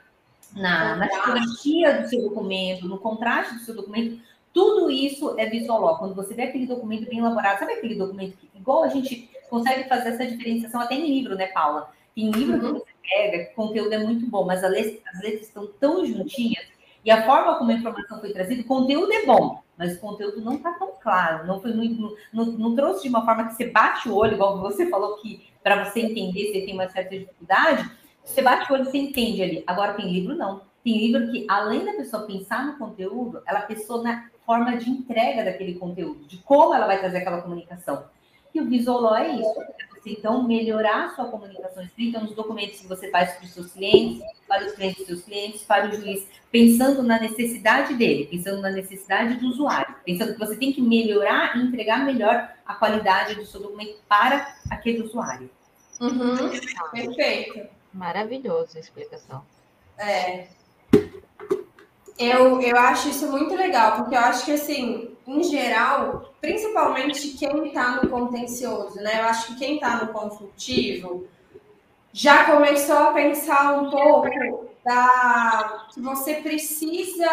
na, na tipografia do seu documento, no contraste do seu documento, tudo isso é visual. Quando você vê aquele documento bem elaborado, sabe aquele documento que, igual a gente consegue fazer essa diferenciação até em livro, né, Paula? Tem livro uhum. que você pega, que o conteúdo é muito bom, mas as letras, as letras estão tão juntinhas e a forma como a informação foi trazida, o conteúdo é bom, mas o conteúdo não está tão claro, não foi muito, não, não, trouxe de uma forma que você bate o olho, igual você falou que para você entender você tem uma certa dificuldade, você bate o olho você entende ali. Agora tem livro não. Tem livro que, além da pessoa pensar no conteúdo, ela pensou na forma de entrega daquele conteúdo, de como ela vai trazer aquela comunicação. E o Visoló é isso. Então, melhorar a sua comunicação escrita nos documentos que você faz para os seus clientes, para os clientes dos seus clientes, para o juiz, pensando na necessidade dele, pensando na necessidade do usuário, pensando que você tem que melhorar e entregar melhor a qualidade do seu documento para aquele usuário. Uhum, perfeito. Maravilhoso a explicação. É. Eu, eu acho isso muito legal, porque eu acho que, assim, em geral, principalmente quem está no contencioso, né? Eu acho que quem está no consultivo já começou a pensar um pouco da que você precisa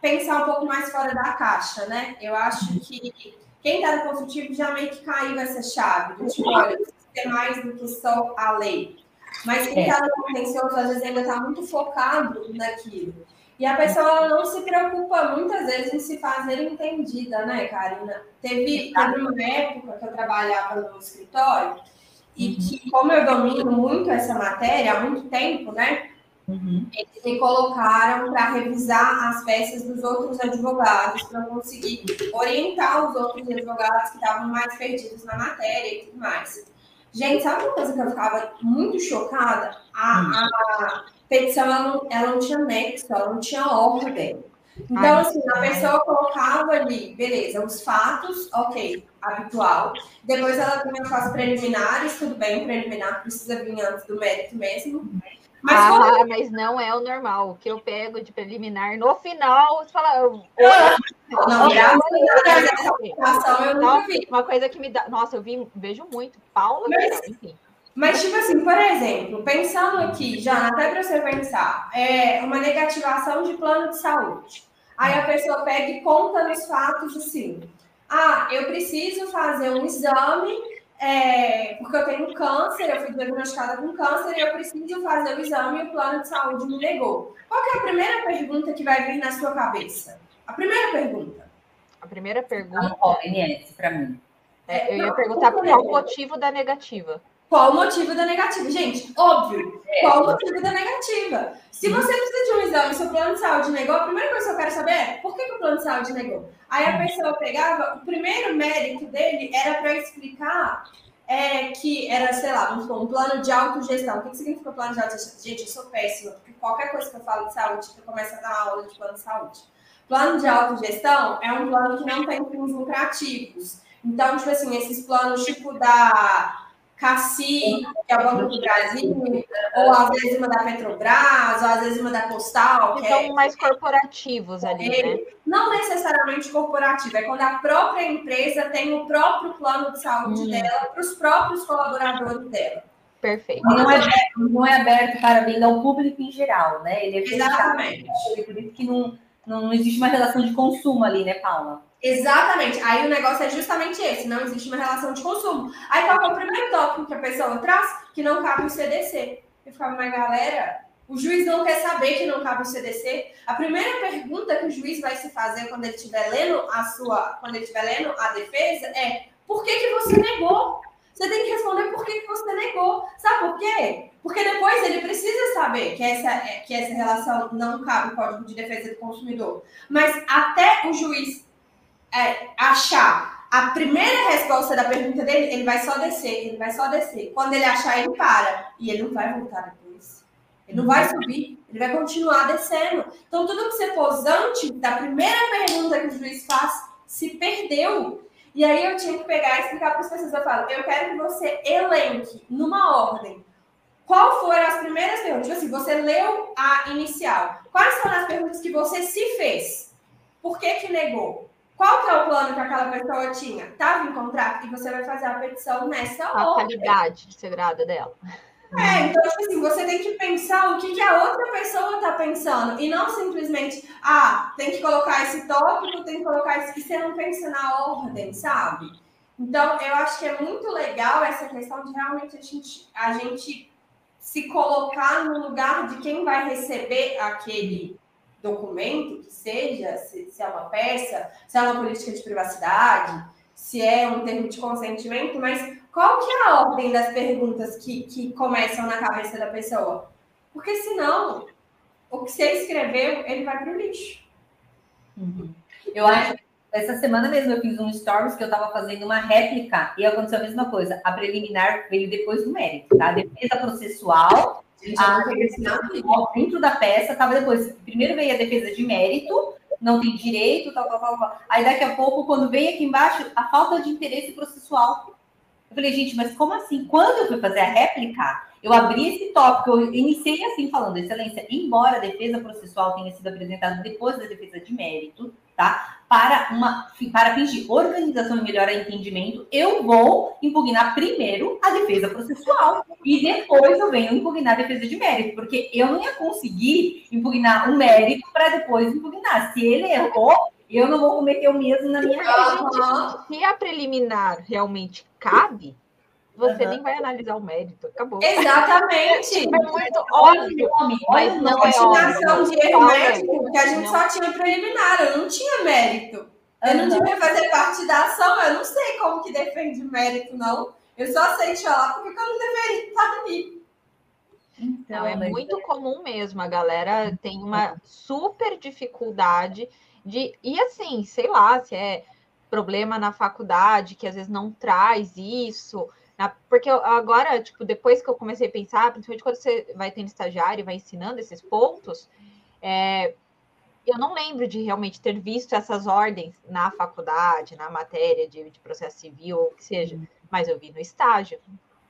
pensar um pouco mais fora da caixa, né? Eu acho que quem está no consultivo já meio que caiu essa chave, do tipo, olha, ter mais do que só a lei. Mas quem está é. no contencioso, às vezes, ainda está muito focado naquilo. E a pessoa não se preocupa muitas vezes em se fazer entendida, né, Karina? Teve, teve uma época que eu trabalhava no escritório e uhum. que, como eu domino muito essa matéria há muito tempo, né? Uhum. Eles me colocaram para revisar as peças dos outros advogados, para conseguir orientar os outros advogados que estavam mais perdidos na matéria e tudo mais. Gente, sabe uma coisa que eu ficava muito chocada? A, hum. a petição ela não, ela não tinha nexo, ela não tinha ordem. Então, assim, a pessoa colocava ali, beleza, os fatos, ok, habitual. Depois ela vinha com as preliminares, tudo bem, preliminar precisa vir antes do mérito mesmo. Mas, ah, mas não é o normal. O que eu pego de preliminar no final, você fala. Eu... Não, graças a Deus, eu vi. Uma coisa que me dá. Nossa, eu vi, vejo muito. Paula, mas, enfim. Mas, tipo assim, por exemplo, pensando aqui, já até para você pensar, é uma negativação de plano de saúde. Aí a pessoa pega e conta nos fatos assim: ah, eu preciso fazer um exame é, porque eu tenho câncer, eu fui diagnosticada com câncer e eu preciso fazer o exame e o plano de saúde me negou. Qual é a primeira pergunta que vai vir na sua cabeça? A primeira pergunta. A primeira pergunta. OMS, para mim. É, eu ia perguntar qual é o motivo da negativa. Qual o motivo da negativa? Gente, óbvio, qual o motivo da negativa? Se você precisa de um exame e seu plano de saúde negou, a primeira coisa que eu quero saber é por que, que o plano de saúde negou? Aí a pessoa pegava, o primeiro mérito dele era para explicar é, que era, sei lá, vamos supor, um plano de autogestão. O que, que significa plano de autogestão? Gente, eu sou péssima, porque qualquer coisa que eu falo de saúde, eu começo a dar aula de plano de saúde. Plano de autogestão é um plano que não tem fins lucrativos. Então, tipo assim, esses planos tipo da Cassi, que é o Banco do Brasil, ou às vezes uma da Petrobras, ou às vezes uma da Postal. Que são é... mais corporativos ali, é, né? Não necessariamente corporativo, é quando a própria empresa tem o próprio plano de saúde hum. dela para os próprios colaboradores dela. Perfeito. Não é, aberto, não é aberto para venda ao público em geral, né? Ele é Exatamente. Fechado, por isso que não, não, não existe uma relação de consumo ali, né, Paula? Exatamente. Aí o negócio é justamente esse, não existe uma relação de consumo. Aí qual é o primeiro tópico que a pessoa traz? Que não cabe o CDC. Eu ficava, mas galera, o juiz não quer saber que não cabe o CDC. A primeira pergunta que o juiz vai se fazer quando ele estiver lendo a sua, quando ele estiver lendo a defesa é: por que, que você negou? Você tem que responder por que, que você negou. Sabe por quê? Porque depois ele precisa saber que essa, que essa relação não cabe o Código de Defesa do Consumidor. Mas até o juiz é, achar a primeira resposta da pergunta dele, ele vai só descer, ele vai só descer. Quando ele achar, ele para. E ele não vai voltar depois. Ele não vai subir, ele vai continuar descendo. Então, tudo que você pôs antes da primeira pergunta que o juiz faz, se perdeu. E aí eu tinha que pegar e explicar para as pessoas. Eu falo, eu quero que você elenque numa ordem. Qual foram as primeiras perguntas? Tipo assim, você leu a inicial. Quais foram as perguntas que você se fez? Por que que negou? Qual que é o plano que aquela pessoa tinha? Estava em contrato e você vai fazer a petição nessa a ordem. A qualidade segurada dela. É, então, tipo assim, você tem que pensar o que, que a outra pessoa está pensando e não simplesmente, ah, tem que colocar esse tópico, tem que colocar esse, e você não pensa na ordem, sabe? Então, eu acho que é muito legal essa questão de realmente a gente, a gente se colocar no lugar de quem vai receber aquele documento, que seja, se, se, é uma peça, se é uma política de privacidade, se é um termo de consentimento, mas qual que é a ordem das perguntas que, que começam na cabeça da pessoa? Porque senão, o que você escreveu, ele vai para o lixo. Uhum. Eu acho que essa semana mesmo eu fiz um stories que eu estava fazendo uma réplica e aconteceu a mesma coisa. A preliminar veio depois do mérito, tá? Defesa processual a, dentro da peça estava depois. Primeiro veio a defesa de mérito, não tem direito, tal, tal, tal, tal. Aí daqui a pouco, quando veio aqui embaixo, a falta de interesse processual. Eu falei, gente, mas como assim? Quando eu fui fazer a réplica, eu abri esse tópico, eu iniciei assim falando, excelência, embora a defesa processual tenha sido apresentada depois da defesa de mérito, tá? Para uma para fins de organização e melhor entendimento, eu vou impugnar primeiro a defesa processual e depois eu venho impugnar a defesa de mérito, porque eu não ia conseguir impugnar o um mérito para depois impugnar. Se ele errou, eu não vou cometer o mesmo na minha uhum. Se a preliminar realmente cabe, você uhum. nem vai analisar o mérito. Acabou. Exatamente. É muito óbvio, mas não é óbvio. de erro médico, porque a gente não. só tinha preliminar, eu não tinha mérito. Eu não devia fazer parte da ação, eu não sei como que defende mérito, não. Eu só sei falar porque eu não deveria estar ali. Então, não, é muito é... comum mesmo. A galera tem uma super dificuldade de. E assim, sei lá, se é problema na faculdade, que às vezes não traz isso. Na, porque agora, tipo, depois que eu comecei a pensar, principalmente quando você vai tendo estagiário e vai ensinando esses pontos, é, eu não lembro de realmente ter visto essas ordens na faculdade, na matéria de, de processo civil, ou o que seja, uhum. mas eu vi no estágio.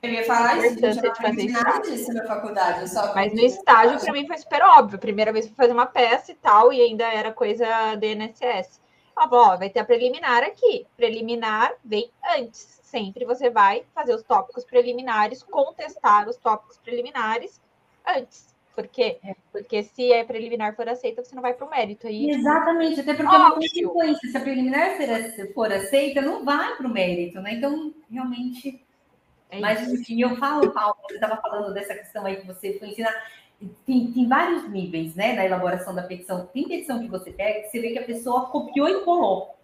Eu ia falar isso, eu não fazer nada disso na faculdade. Só mas no estágio, para mim, foi super óbvio. Primeira vez que fazer uma peça e tal, e ainda era coisa do INSS. Ah, ó, vai ter a preliminar aqui. Preliminar vem antes sempre você vai fazer os tópicos preliminares, contestar os tópicos preliminares antes. Por quê? É. Porque se a preliminar for aceita, você não vai para o mérito. Aí, Exatamente, até porque Óbvio. é uma consequência. Se a preliminar for aceita, não vai para o mérito, né? Então, realmente. É Mas, enfim, eu falo, Paulo, você estava falando dessa questão aí que você foi ensinar. Tem, tem, vários níveis, né, na elaboração da petição. Tem petição que você pega que você vê que a pessoa copiou e colou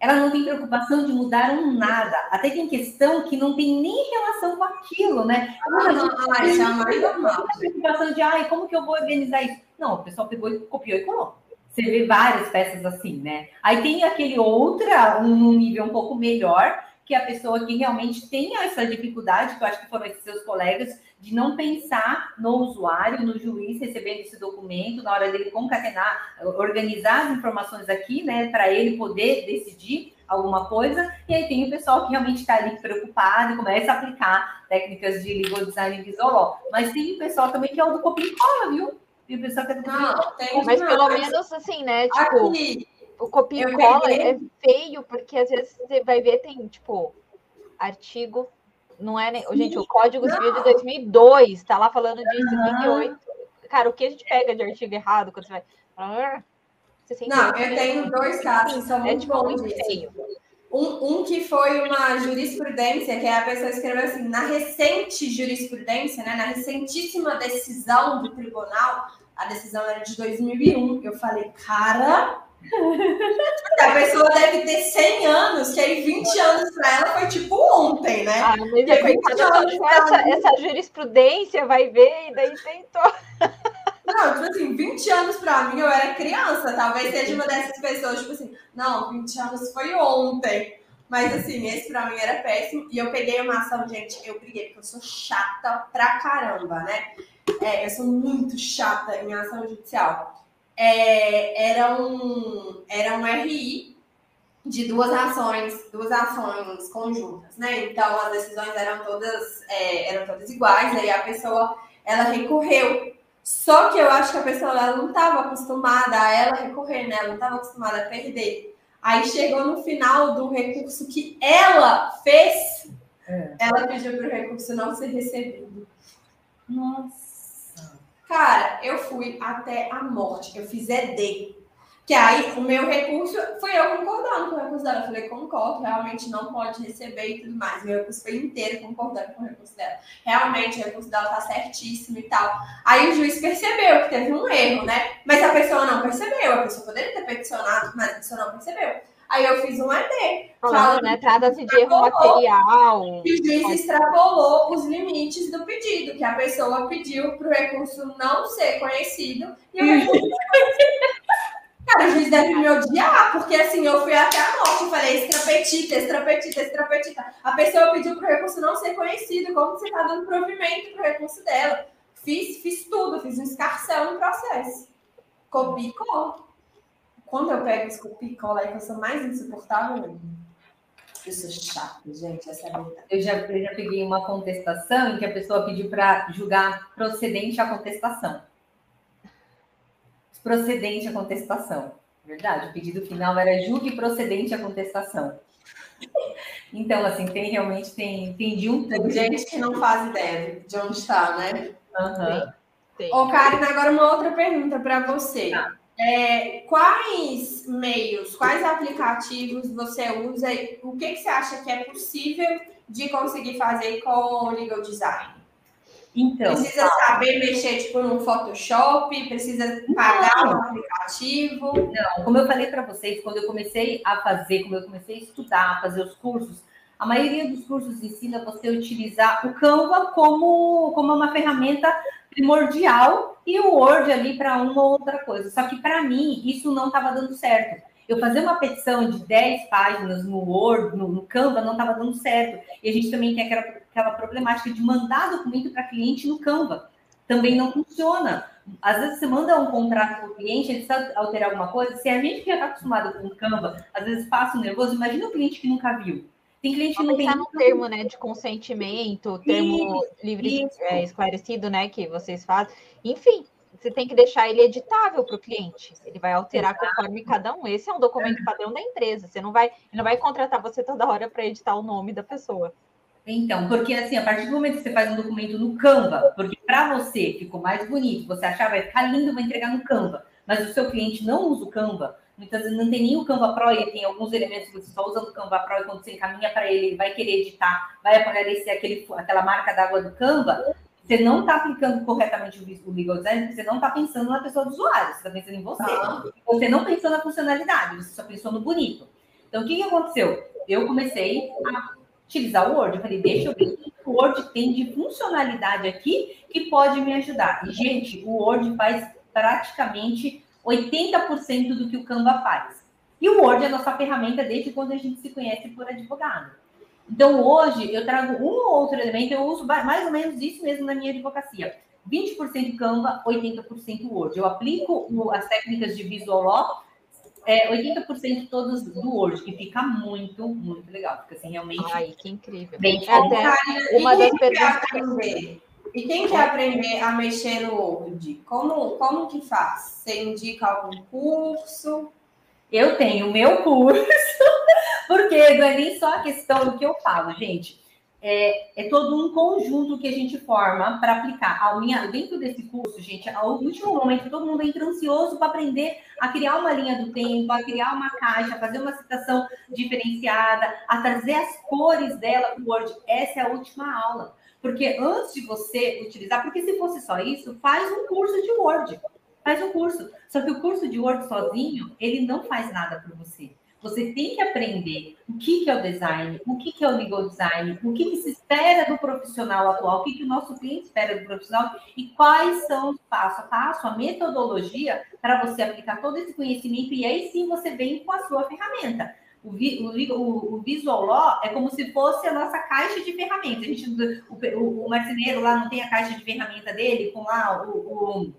ela não tem preocupação de mudar um nada. Até tem questão que não tem nem relação com aquilo, né? Ah, não, isso é mais normal. preocupação de, ai, como que eu vou organizar isso? Não, o pessoal pegou e copiou e colou. Você vê várias peças assim, né? Aí tem aquele outra, um nível um pouco melhor, que é a pessoa que realmente tem essa dificuldade, que eu acho que foram esses seus colegas, de não pensar no usuário, no juiz recebendo esse documento, na hora dele concatenar, organizar as informações aqui, né, para ele poder decidir alguma coisa, e aí tem o pessoal que realmente está ali preocupado e começa a aplicar técnicas de legal design visual. Mas tem o pessoal também que é o do copia e cola, viu? E o pessoal que é do copia Mas pelo menos assim, né, tipo, aqui, o copia e cola é feio, porque às vezes você vai ver, tem, tipo, artigo não é nem. Gente, o Código Civil de 2002 está lá falando de uhum. 78. Cara, o que a gente pega de artigo errado quando você vai. Não, eu tenho dois casos que são é, muito tipo, bons. Um, um que foi uma jurisprudência, que a pessoa escreveu assim, na recente jurisprudência, né, na recentíssima decisão do tribunal, a decisão era de 2001, eu falei, cara, a pessoa deve ter 100 anos, que aí 20 anos para ela foi tipo ontem, né? Ah, mas é, essa, essa jurisprudência vai ver e daí tentou. Não, tipo assim, 20 anos pra mim eu era criança. Talvez seja uma dessas pessoas, tipo assim, não, 20 anos foi ontem. Mas assim, esse pra mim era péssimo. E eu peguei uma ação, gente, eu briguei, porque eu sou chata pra caramba, né? É, eu sou muito chata em ação judicial. É, era, um, era um RI de duas ações, duas ações conjuntas, né? Então as decisões eram todas, é, eram todas iguais, aí a pessoa ela recorreu só que eu acho que a pessoa ela não estava acostumada a ela recorrer, né? Ela não estava acostumada a perder. Aí chegou no final do recurso que ela fez, é. ela pediu para o recurso não ser recebido. Nossa! Cara, eu fui até a morte. Eu fiz ED. Que aí o meu recurso foi eu concordando com o recurso dela. Eu falei, concordo, realmente não pode receber e tudo mais. Meu recurso foi inteiro concordando com o recurso dela. Realmente o recurso dela tá certíssimo e tal. Aí o juiz percebeu que teve um erro, né? Mas a pessoa não percebeu. A pessoa poderia ter peticionado, mas a pessoa não percebeu. Aí eu fiz um ED. Falando, né? Trata-se de erro material. E o juiz extrapolou os limites do pedido, que a pessoa pediu para o recurso não ser conhecido e o recurso Cara, o juiz deve me odiar, porque assim, eu fui até a morte e falei extrapetita, extrapetita, extrapetita. A pessoa pediu pro recurso não ser conhecido, como você tá dando provimento pro recurso dela. Fiz, fiz tudo, fiz um escarcel no processo. Copia cola. Quando eu pego esse copia e cola aí, que eu sou mais insuportável, eu sou chata, gente, essa é a verdade. Eu já, eu já peguei uma contestação em que a pessoa pediu para julgar procedente a contestação procedente à contestação. Verdade, o pedido final era julgue procedente à contestação. Então, assim, tem realmente tem, tem de um Tem gente que não faz ideia de onde está, né? Uhum. Ô, Karina, agora uma outra pergunta para você. Tá. É, quais meios, quais aplicativos você usa e o que, que você acha que é possível de conseguir fazer com o Legal Design? Então, precisa saber mexer tipo no Photoshop, precisa pagar não. um aplicativo. Não, como eu falei para vocês, quando eu comecei a fazer, como eu comecei a estudar, a fazer os cursos, a maioria dos cursos ensina você a utilizar o Canva como, como uma ferramenta primordial e o Word ali para uma ou outra coisa. Só que para mim isso não estava dando certo. Eu fazer uma petição de 10 páginas no Word, no, no Canva, não estava dando certo. E a gente também tem aquela, aquela problemática de mandar documento para cliente no Canva. Também não funciona. Às vezes você manda um contrato para o cliente, ele precisa alterar alguma coisa. Se a gente que já está acostumado com o Canva, às vezes passa um nervoso, imagina o cliente que nunca viu. Tem cliente que não tem. no termo, né, de consentimento, termo isso, livre isso. É, esclarecido, né, que vocês fazem. Enfim, você tem que deixar ele editável para o cliente. Ele vai alterar Exato. conforme cada um. Esse é um documento padrão da empresa. Você não vai, não vai contratar você toda hora para editar o nome da pessoa. Então, porque assim, a partir do momento que você faz um documento no Canva, porque para você ficou mais bonito, você achar vai ficar lindo, vai entregar no Canva, mas o seu cliente não usa o Canva, muitas vezes não tem nem o Canva Pro e tem alguns elementos que você só usa no Canva Pro e quando você encaminha para ele, ele vai querer editar, vai aparecer aquele, aquela marca d'água do Canva, você não está aplicando corretamente o legal design, você não está pensando na pessoa do usuário, você está pensando em você. Ah. Você não pensou na funcionalidade, você só pensou no bonito. Então, o que, que aconteceu? Eu comecei a utilizar o Word. Eu falei, deixa eu ver o que o Word tem de funcionalidade aqui que pode me ajudar. E, gente, o Word faz praticamente 80% do que o Canva faz. E o Word é a nossa ferramenta desde quando a gente se conhece por advogado. Então, hoje, eu trago um ou outro elemento, eu uso mais ou menos isso mesmo na minha advocacia. 20% Canva, 80% Word. Eu aplico as técnicas de Visual Law, é, 80% todos do Word, que fica muito, muito legal. Fica assim, realmente. Ai, que incrível. Bem é até uma das perguntas. E quem quer aprender a mexer no Word, como, como que faz? Você indica algum curso? Eu tenho o meu curso, porque não é nem só a questão do que eu falo, gente. é, é, todo um conjunto que a gente forma para aplicar. A minha, dentro desse curso, gente, ao último momento, todo mundo entra ansioso para aprender a criar uma linha do tempo, a criar uma caixa, a fazer uma citação diferenciada, a trazer as cores dela para o Word. Essa é a última aula. Porque antes de você utilizar, porque se fosse só isso, faz um curso de Word. Faz um curso. Só que o curso de Word sozinho, ele não faz nada para você. Você tem que aprender o que, que é o design, o que, que é o legal design, o que, que se espera do profissional atual, o que, que o nosso cliente espera do profissional e quais são os passo a passo, a metodologia para você aplicar todo esse conhecimento e aí sim você vem com a sua ferramenta. O, o, o, Law é como se fosse a nossa caixa de ferramentas. A gente, o, o, marceneiro lá não tem a caixa de ferramenta dele com lá o,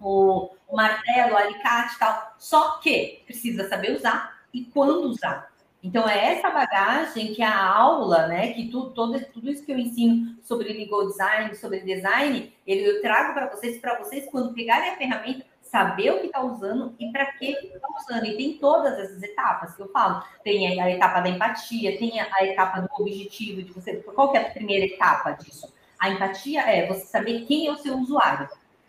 o, o martelo, o alicate e tal. Só que precisa saber usar e quando usar. Então, é essa bagagem que a aula, né, que tu, todo, tudo isso que eu ensino sobre legal design, sobre design, ele, eu trago para vocês, para vocês, quando pegarem a ferramenta, saber o que está usando e para que está usando. E tem todas essas etapas que eu falo. Tem a etapa da empatia, tem a, etapa do objetivo, de você. Qual que é a primeira etapa disso? A empatia é você saber quem é o seu usuário.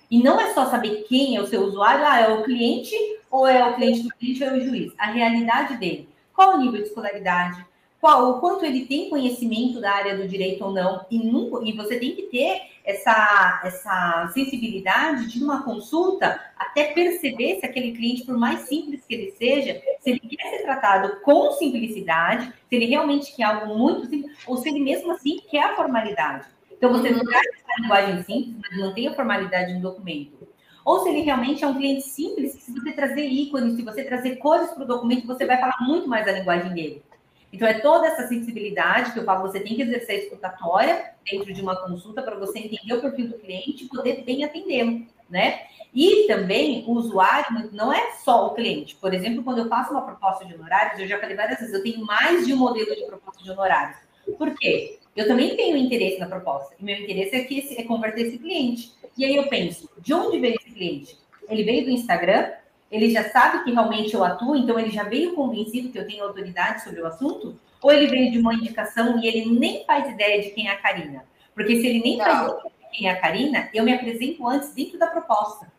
E não é só saber quem é o seu usuário, ah, é o cliente, ou é o cliente do cliente, ou é o juiz. A realidade dele. Qual o nível de escolaridade? Qual, o quanto ele tem conhecimento da área do direito ou não. E, nunca, e você tem que ter essa, essa sensibilidade de uma consulta até perceber se aquele cliente, por mais simples que ele seja, se ele quer ser tratado com simplicidade, se ele realmente quer algo muito simples, ou se ele mesmo assim quer a formalidade. Então, você uhum. traz essa linguagem simples, mas mantém a formalidade no documento. Ou se ele realmente é um cliente simples, que se você trazer ícones, se você trazer cores para o documento, você vai falar muito mais a linguagem dele. Então, é toda essa sensibilidade que eu falo, você tem que exercer a escutatória dentro de uma consulta para você entender o perfil do cliente e poder bem atendê-lo, né? E também o usuário não é só o cliente. Por exemplo, quando eu faço uma proposta de honorários, eu já falei várias vezes, eu tenho mais de um modelo de proposta de honorários. Por quê? Eu também tenho interesse na proposta. E meu interesse é, que é converter esse cliente. E aí eu penso, de onde veio esse cliente? Ele veio do Instagram? Ele já sabe que realmente eu atuo, então ele já veio convencido que eu tenho autoridade sobre o assunto? Ou ele veio de uma indicação e ele nem faz ideia de quem é a Karina? Porque se ele nem Não. faz ideia de quem é a Karina, eu me apresento antes dentro da proposta.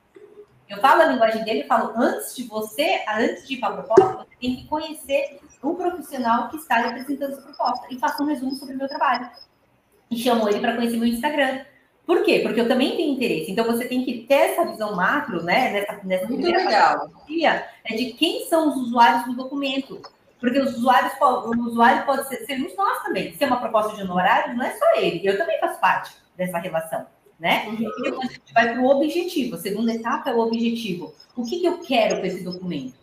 Eu falo a linguagem dele falo, antes de você, antes de ir para a proposta, você tem que conhecer o profissional que está apresentando essa proposta. E faço um resumo sobre o meu trabalho. E chamo ele para conhecer meu Instagram. Por quê? Porque eu também tenho interesse. Então você tem que ter essa visão macro, né? Nessa, nessa Muito legal. é de quem são os usuários do documento. Porque os usuários, o usuário pode ser, sermos nós também. Se é uma proposta de honorário, não é só ele. Eu também faço parte dessa relação né? Uhum. E depois a gente vai para o objetivo. A segunda etapa é o objetivo. O que, que eu quero com esse documento?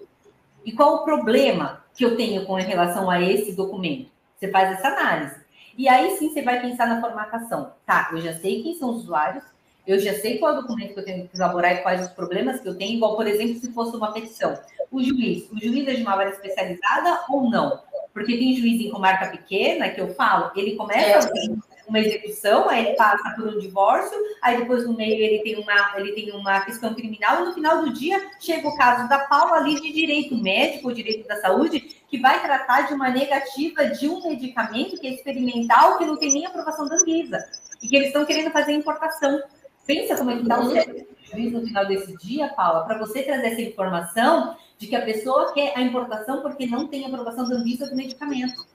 E qual o problema que eu tenho com relação a esse documento? Você faz essa análise. E aí sim você vai pensar na formatação. Tá, eu já sei quem são os usuários, eu já sei qual é o documento que eu tenho que elaborar e quais os problemas que eu tenho, igual, por exemplo, se fosse uma petição. O juiz, o juiz é de uma vara especializada ou não? Porque tem juiz em comarca pequena, que eu falo, ele começa é, uma execução, aí ele passa por um divórcio, aí depois no meio ele tem uma, ele tem uma questão criminal, e no final do dia chega o caso da Paula ali de direito médico, ou direito da saúde, que vai tratar de uma negativa de um medicamento que é experimental, que não tem nem aprovação da Anvisa, e que eles estão querendo fazer importação. Pensa como é que está o juiz no final desse dia, Paula, para você trazer essa informação de que a pessoa quer a importação porque não tem aprovação da Anvisa do medicamento,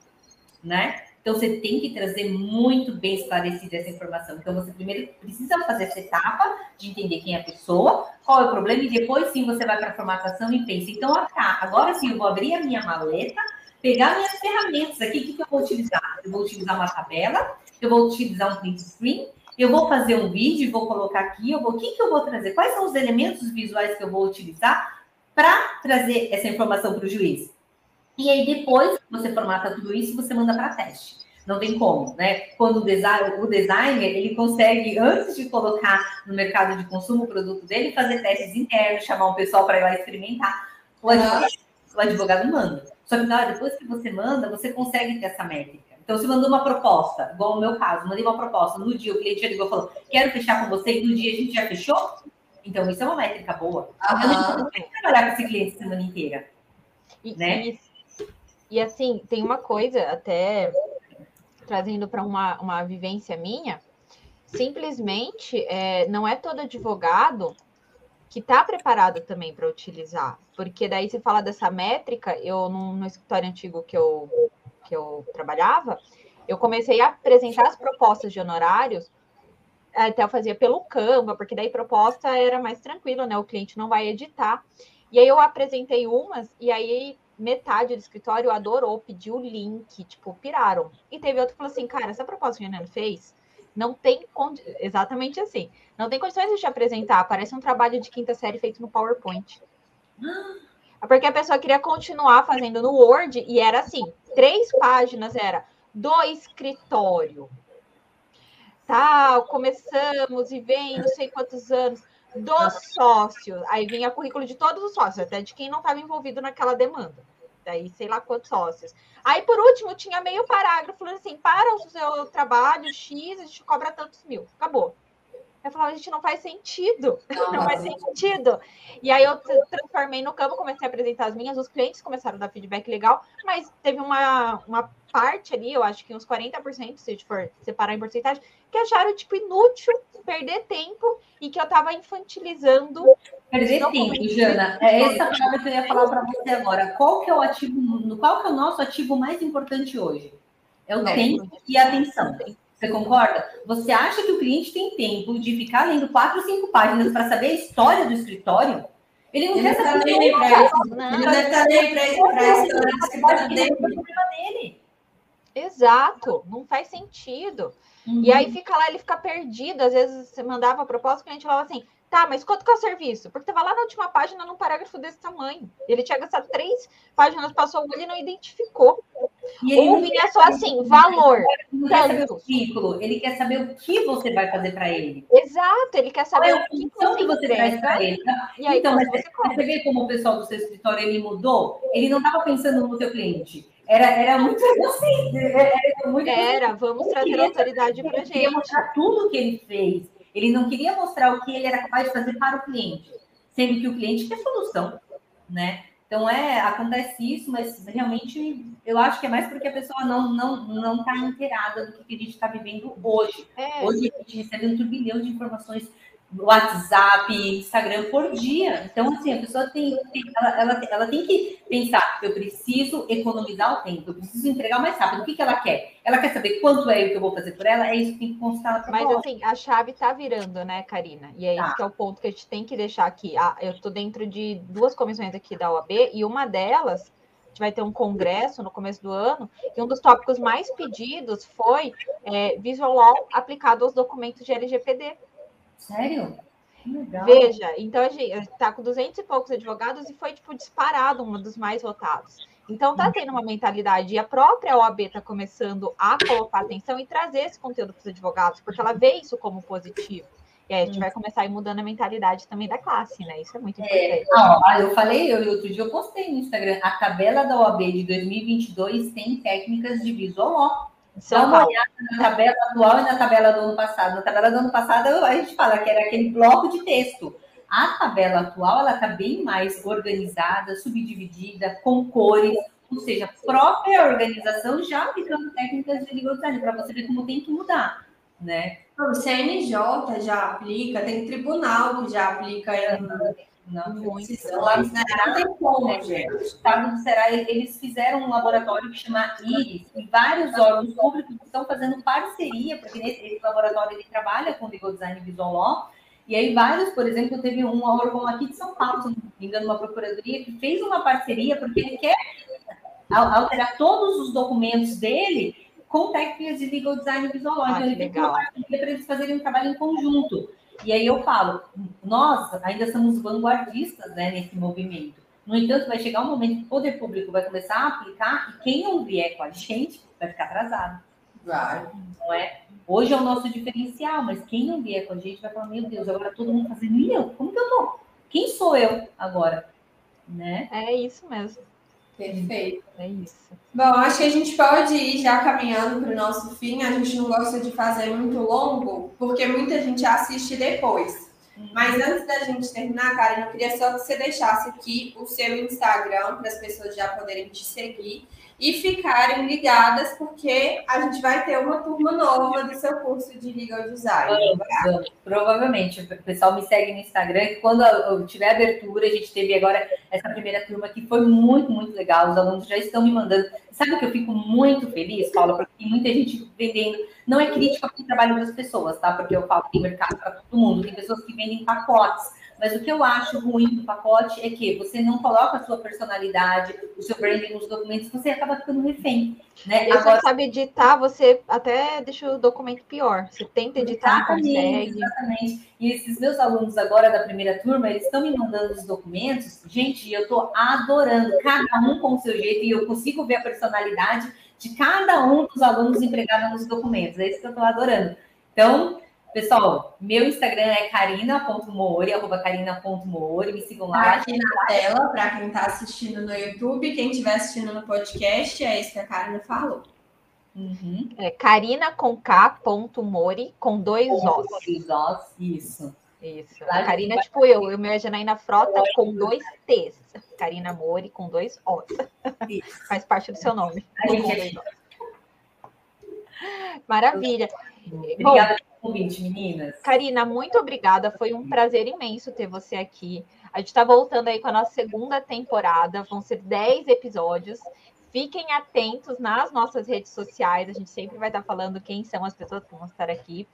né? Então, você tem que trazer muito bem esclarecida essa informação. Então, você primeiro precisa fazer essa etapa de entender quem é a pessoa, qual é o problema, e depois sim você vai para a formatação e pensa. Então, tá, agora sim eu vou abrir a minha maleta, pegar minhas ferramentas aqui, o que, que eu vou utilizar? Eu vou utilizar uma tabela, eu vou utilizar um print screen, eu vou fazer um vídeo, vou colocar aqui, eu vou, o que, que eu vou trazer? Quais são os elementos visuais que eu vou utilizar para trazer essa informação para o juiz? E aí, depois que você formata tudo isso, você manda para teste. Não tem como, né? Quando o, design, o designer, ele consegue, antes de colocar no mercado de consumo o produto dele, fazer testes internos, chamar um pessoal para ir lá experimentar. O advogado, o advogado manda. Só que na depois que você manda, você consegue ter essa métrica. Então, se mandou uma proposta, igual no meu caso, mandei uma proposta, no dia o cliente já ligou e falou, quero fechar com você, e no dia a gente já fechou? Então, isso é uma métrica boa. Uhum. Eu não trabalhar com esse cliente a semana inteira. E, né? E, e assim, tem uma coisa até trazendo para uma, uma vivência minha, simplesmente é, não é todo advogado que está preparado também para utilizar, porque daí você fala dessa métrica, eu no, no, escritório antigo que eu, que eu trabalhava, eu comecei a apresentar as propostas de honorários, até eu fazia pelo Canva, porque daí proposta era mais tranquilo, né? O cliente não vai editar. E aí eu apresentei umas, e aí metade do escritório adorou, pediu o link, tipo, piraram. E teve outro que falou assim, cara, essa proposta que a Renan fez não tem condi... exatamente assim. Não tem condições de te apresentar. Parece um trabalho de quinta série feito no PowerPoint. É porque a pessoa queria continuar fazendo no Word e era assim: três páginas era do escritório. Tal, começamos e vem não sei quantos anos dos sócios. Aí vinha currículo de todos os sócios, até de quem não estava envolvido naquela demanda. Daí, sei lá quantos sócios. Aí, por último, tinha meio parágrafo falando assim: para o seu trabalho X, a gente cobra tantos mil. Acabou. Eu falava, a gente não faz sentido. Não, não faz sentido. E aí eu transformei no campo, comecei a apresentar as minhas, os clientes começaram a dar feedback legal, mas teve uma, uma parte ali, eu acho que uns 40%, se a gente for separar em porcentagem, que acharam, tipo, inútil perder tempo e que eu estava infantilizando. Perder tempo, Jana. É essa palavra que eu ia falar para você agora. Qual que é o ativo, qual que é o nosso ativo mais importante hoje? É o é, tempo e a atenção. Você concorda? Você acha que o cliente tem tempo de ficar lendo quatro, cinco páginas para saber a história do escritório? Ele não ele quer saber nem para isso. Ele deve estar nem para a história do escritório dele. Exato, não faz sentido. Uhum. E aí fica lá, ele fica perdido. Às vezes você mandava a proposta, o cliente falava assim: tá, mas quanto que é o serviço? Porque estava lá na última página, num parágrafo desse tamanho. Ele tinha gastado três páginas, passou o olho e não identificou. E Ou vinha só assim, valor. Ele quer saber o ciclo, ele quer saber o que você vai fazer para ele. Exato, ele quer saber Qual é o que, você, que você traz para ele. E aí, então, mas você, você vê como o pessoal do seu escritório ele mudou? Ele não estava pensando no seu cliente era, era muito assim. Era, muito era vamos trazer autoridade para a gente. Ele queria mostrar tudo o que ele fez. Ele não queria mostrar o que ele era capaz de fazer para o cliente, sendo que o cliente quer solução, né? Então é acontece isso, mas realmente eu acho que é mais porque a pessoa não não não está inteirada do que a gente está vivendo hoje. É. Hoje a gente recebe um turbilhão de informações WhatsApp, Instagram por dia. Então, assim, a pessoa tem, ela, ela, ela, tem que pensar, eu preciso economizar o tempo, eu preciso entregar mais rápido. O que, que ela quer? Ela quer saber quanto é o que eu vou fazer por ela? É isso que tem que constar Mas, assim, a chave tá virando, né, Karina? E é tá. esse que é o ponto que a gente tem que deixar aqui. Ah, eu estou dentro de duas comissões aqui da OAB e uma delas gente vai ter um congresso no começo do ano, e um dos tópicos mais pedidos foi é, Visual Law aplicado aos documentos de LGPD. Sério? Legal. Veja, então a gente está com 200 e poucos advogados e foi tipo disparado um dos mais votados. Então tá tendo uma mentalidade e a própria OAB está começando a colocar atenção e trazer esse conteúdo para os advogados, porque ela vê isso como positivo. E aí a gente vai começar a ir mudando a mentalidade também da classe, né? Isso é muito é, importante. É, eu falei, eu, outro dia eu postei no Instagram, a tabela da OAB de 2022 tem técnicas de visual law. Dá uma olhada na tabela atual e na tabela do ano passado. Na tabela do ano passado, a gente fala que era aquele bloco de texto. A tabela atual, ela está bem mais organizada, subdividida, com cores, ou seja, a própria organização já aplicando técnicas de legal design, para você ver como tem que mudar, né? O CNJ já aplica, tem tribunal que já aplica não, muito. Lá no Ceará não tem como, né, gente. O estado do Ceará, eles fizeram um laboratório que chama IRIS, e vários órgãos públicos estão fazendo parceria, porque nesse esse laboratório ele trabalha com legal design visual law, e aí vários, por exemplo, teve um órgão aqui de São Paulo, se não me engano, uma procuradoria, que fez uma parceria, porque ele quer alterar todos os documentos dele com técnicas de legal design visual. Ah, então, ele tem uma para eles fazerem um trabalho em conjunto. E aí eu falo, nós ainda somos vanguardistas né, nesse movimento. No entanto, vai chegar um momento que o poder público vai começar a aplicar e quem não vier com a gente vai ficar atrasado. Vai. Não é? Hoje é o nosso diferencial, mas quem não vier com a gente vai falar, meu Deus, agora todo mundo fazendo, e eu? Como que eu tô? Quem sou eu agora? Né? É isso mesmo. Perfeito. É isso. Bom, acho que a gente pode ir já caminhando para o nosso fim. A gente não gosta de fazer muito longo, porque muita gente assiste depois. Uhum. Mas antes da gente terminar, Karen, eu queria só que você deixasse aqui o seu Instagram para as pessoas já poderem te seguir. E ficarem ligadas, porque a gente vai ter uma turma nova do seu curso de legal design. Vamos, vamos. Provavelmente. O pessoal me segue no Instagram. Quando eu tiver abertura, a gente teve agora essa primeira turma que foi muito, muito legal. Os alunos já estão me mandando. Sabe o que eu fico muito feliz, Paula? Porque tem muita gente vendendo. Não é crítica para o trabalho das pessoas, tá? Porque eu falo que tem mercado para todo mundo. Tem pessoas que vendem pacotes mas o que eu acho ruim do pacote é que você não coloca a sua personalidade, o seu branding nos documentos, você acaba ficando refém. Né? E Agora, você sabe editar, você até deixa o documento pior. Você tenta editar, exatamente, consegue. Exatamente. E esses meus alunos agora da primeira turma, eles estão me mandando os documentos. Gente, eu estou adorando, cada um com o seu jeito, e eu consigo ver a personalidade de cada um dos alunos empregados nos documentos. É isso que eu estou adorando. Então, Pessoal, meu Instagram é carina.moori, arroba carina.moori, me sigam lá. Tá aqui na tela, para quem está assistindo no YouTube, quem estiver assistindo no podcast, é isso que a Karina falou. Uhum. É carina com K, ponto Mori, com dois Os. Dois Os, isso. Isso. A Karina é tipo eu, eu me na Frota com dois T's. Karina Mori com dois Os. Isso. Faz parte do seu nome. Maravilha. Obrigada pelo convite, meninas. Karina, muito obrigada. Foi um prazer imenso ter você aqui. A gente está voltando aí com a nossa segunda temporada. Vão ser 10 episódios. Fiquem atentos nas nossas redes sociais. A gente sempre vai estar falando quem são as pessoas que vão estar aqui.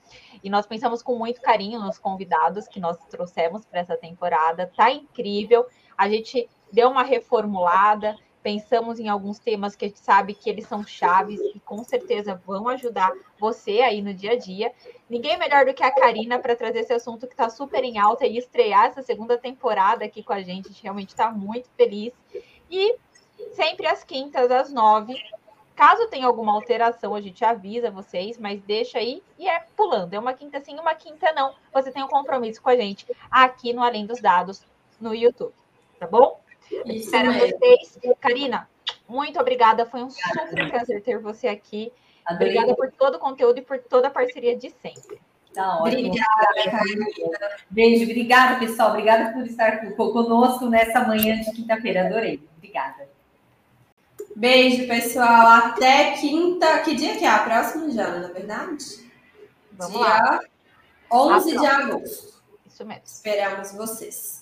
E nós pensamos com muito carinho nos convidados que nós trouxemos para essa temporada. Tá incrível. A gente deu uma reformulada pensamos em alguns temas que a gente sabe que eles são chaves e com certeza vão ajudar você aí no dia a dia. Ninguém melhor do que a Karina para trazer esse assunto que está super em alta e estrear essa segunda temporada aqui com a gente. A gente realmente está muito feliz. E sempre às quintas, às nove. Caso tenha alguma alteração, a gente avisa vocês, mas deixa aí e é pulando. É uma quinta sim, uma quinta não. Você tem um compromisso com a gente aqui no Além dos Dados no YouTube. Tá bom? Isso Espero mesmo. vocês. Karina, muito obrigada. Foi um super prazer ter você aqui. Adorei. Obrigada por todo o conteúdo e por toda a parceria de sempre. Tá ótimo. Obrigada, Karina. Beijo, obrigada, pessoal. Obrigada por estar conosco nessa manhã de quinta-feira. Adorei. Obrigada. Beijo, pessoal. Até quinta. Que dia que é? A próxima, Jana, na verdade? Vamos dia lá. 11 de agosto. Isso mesmo. Esperamos vocês.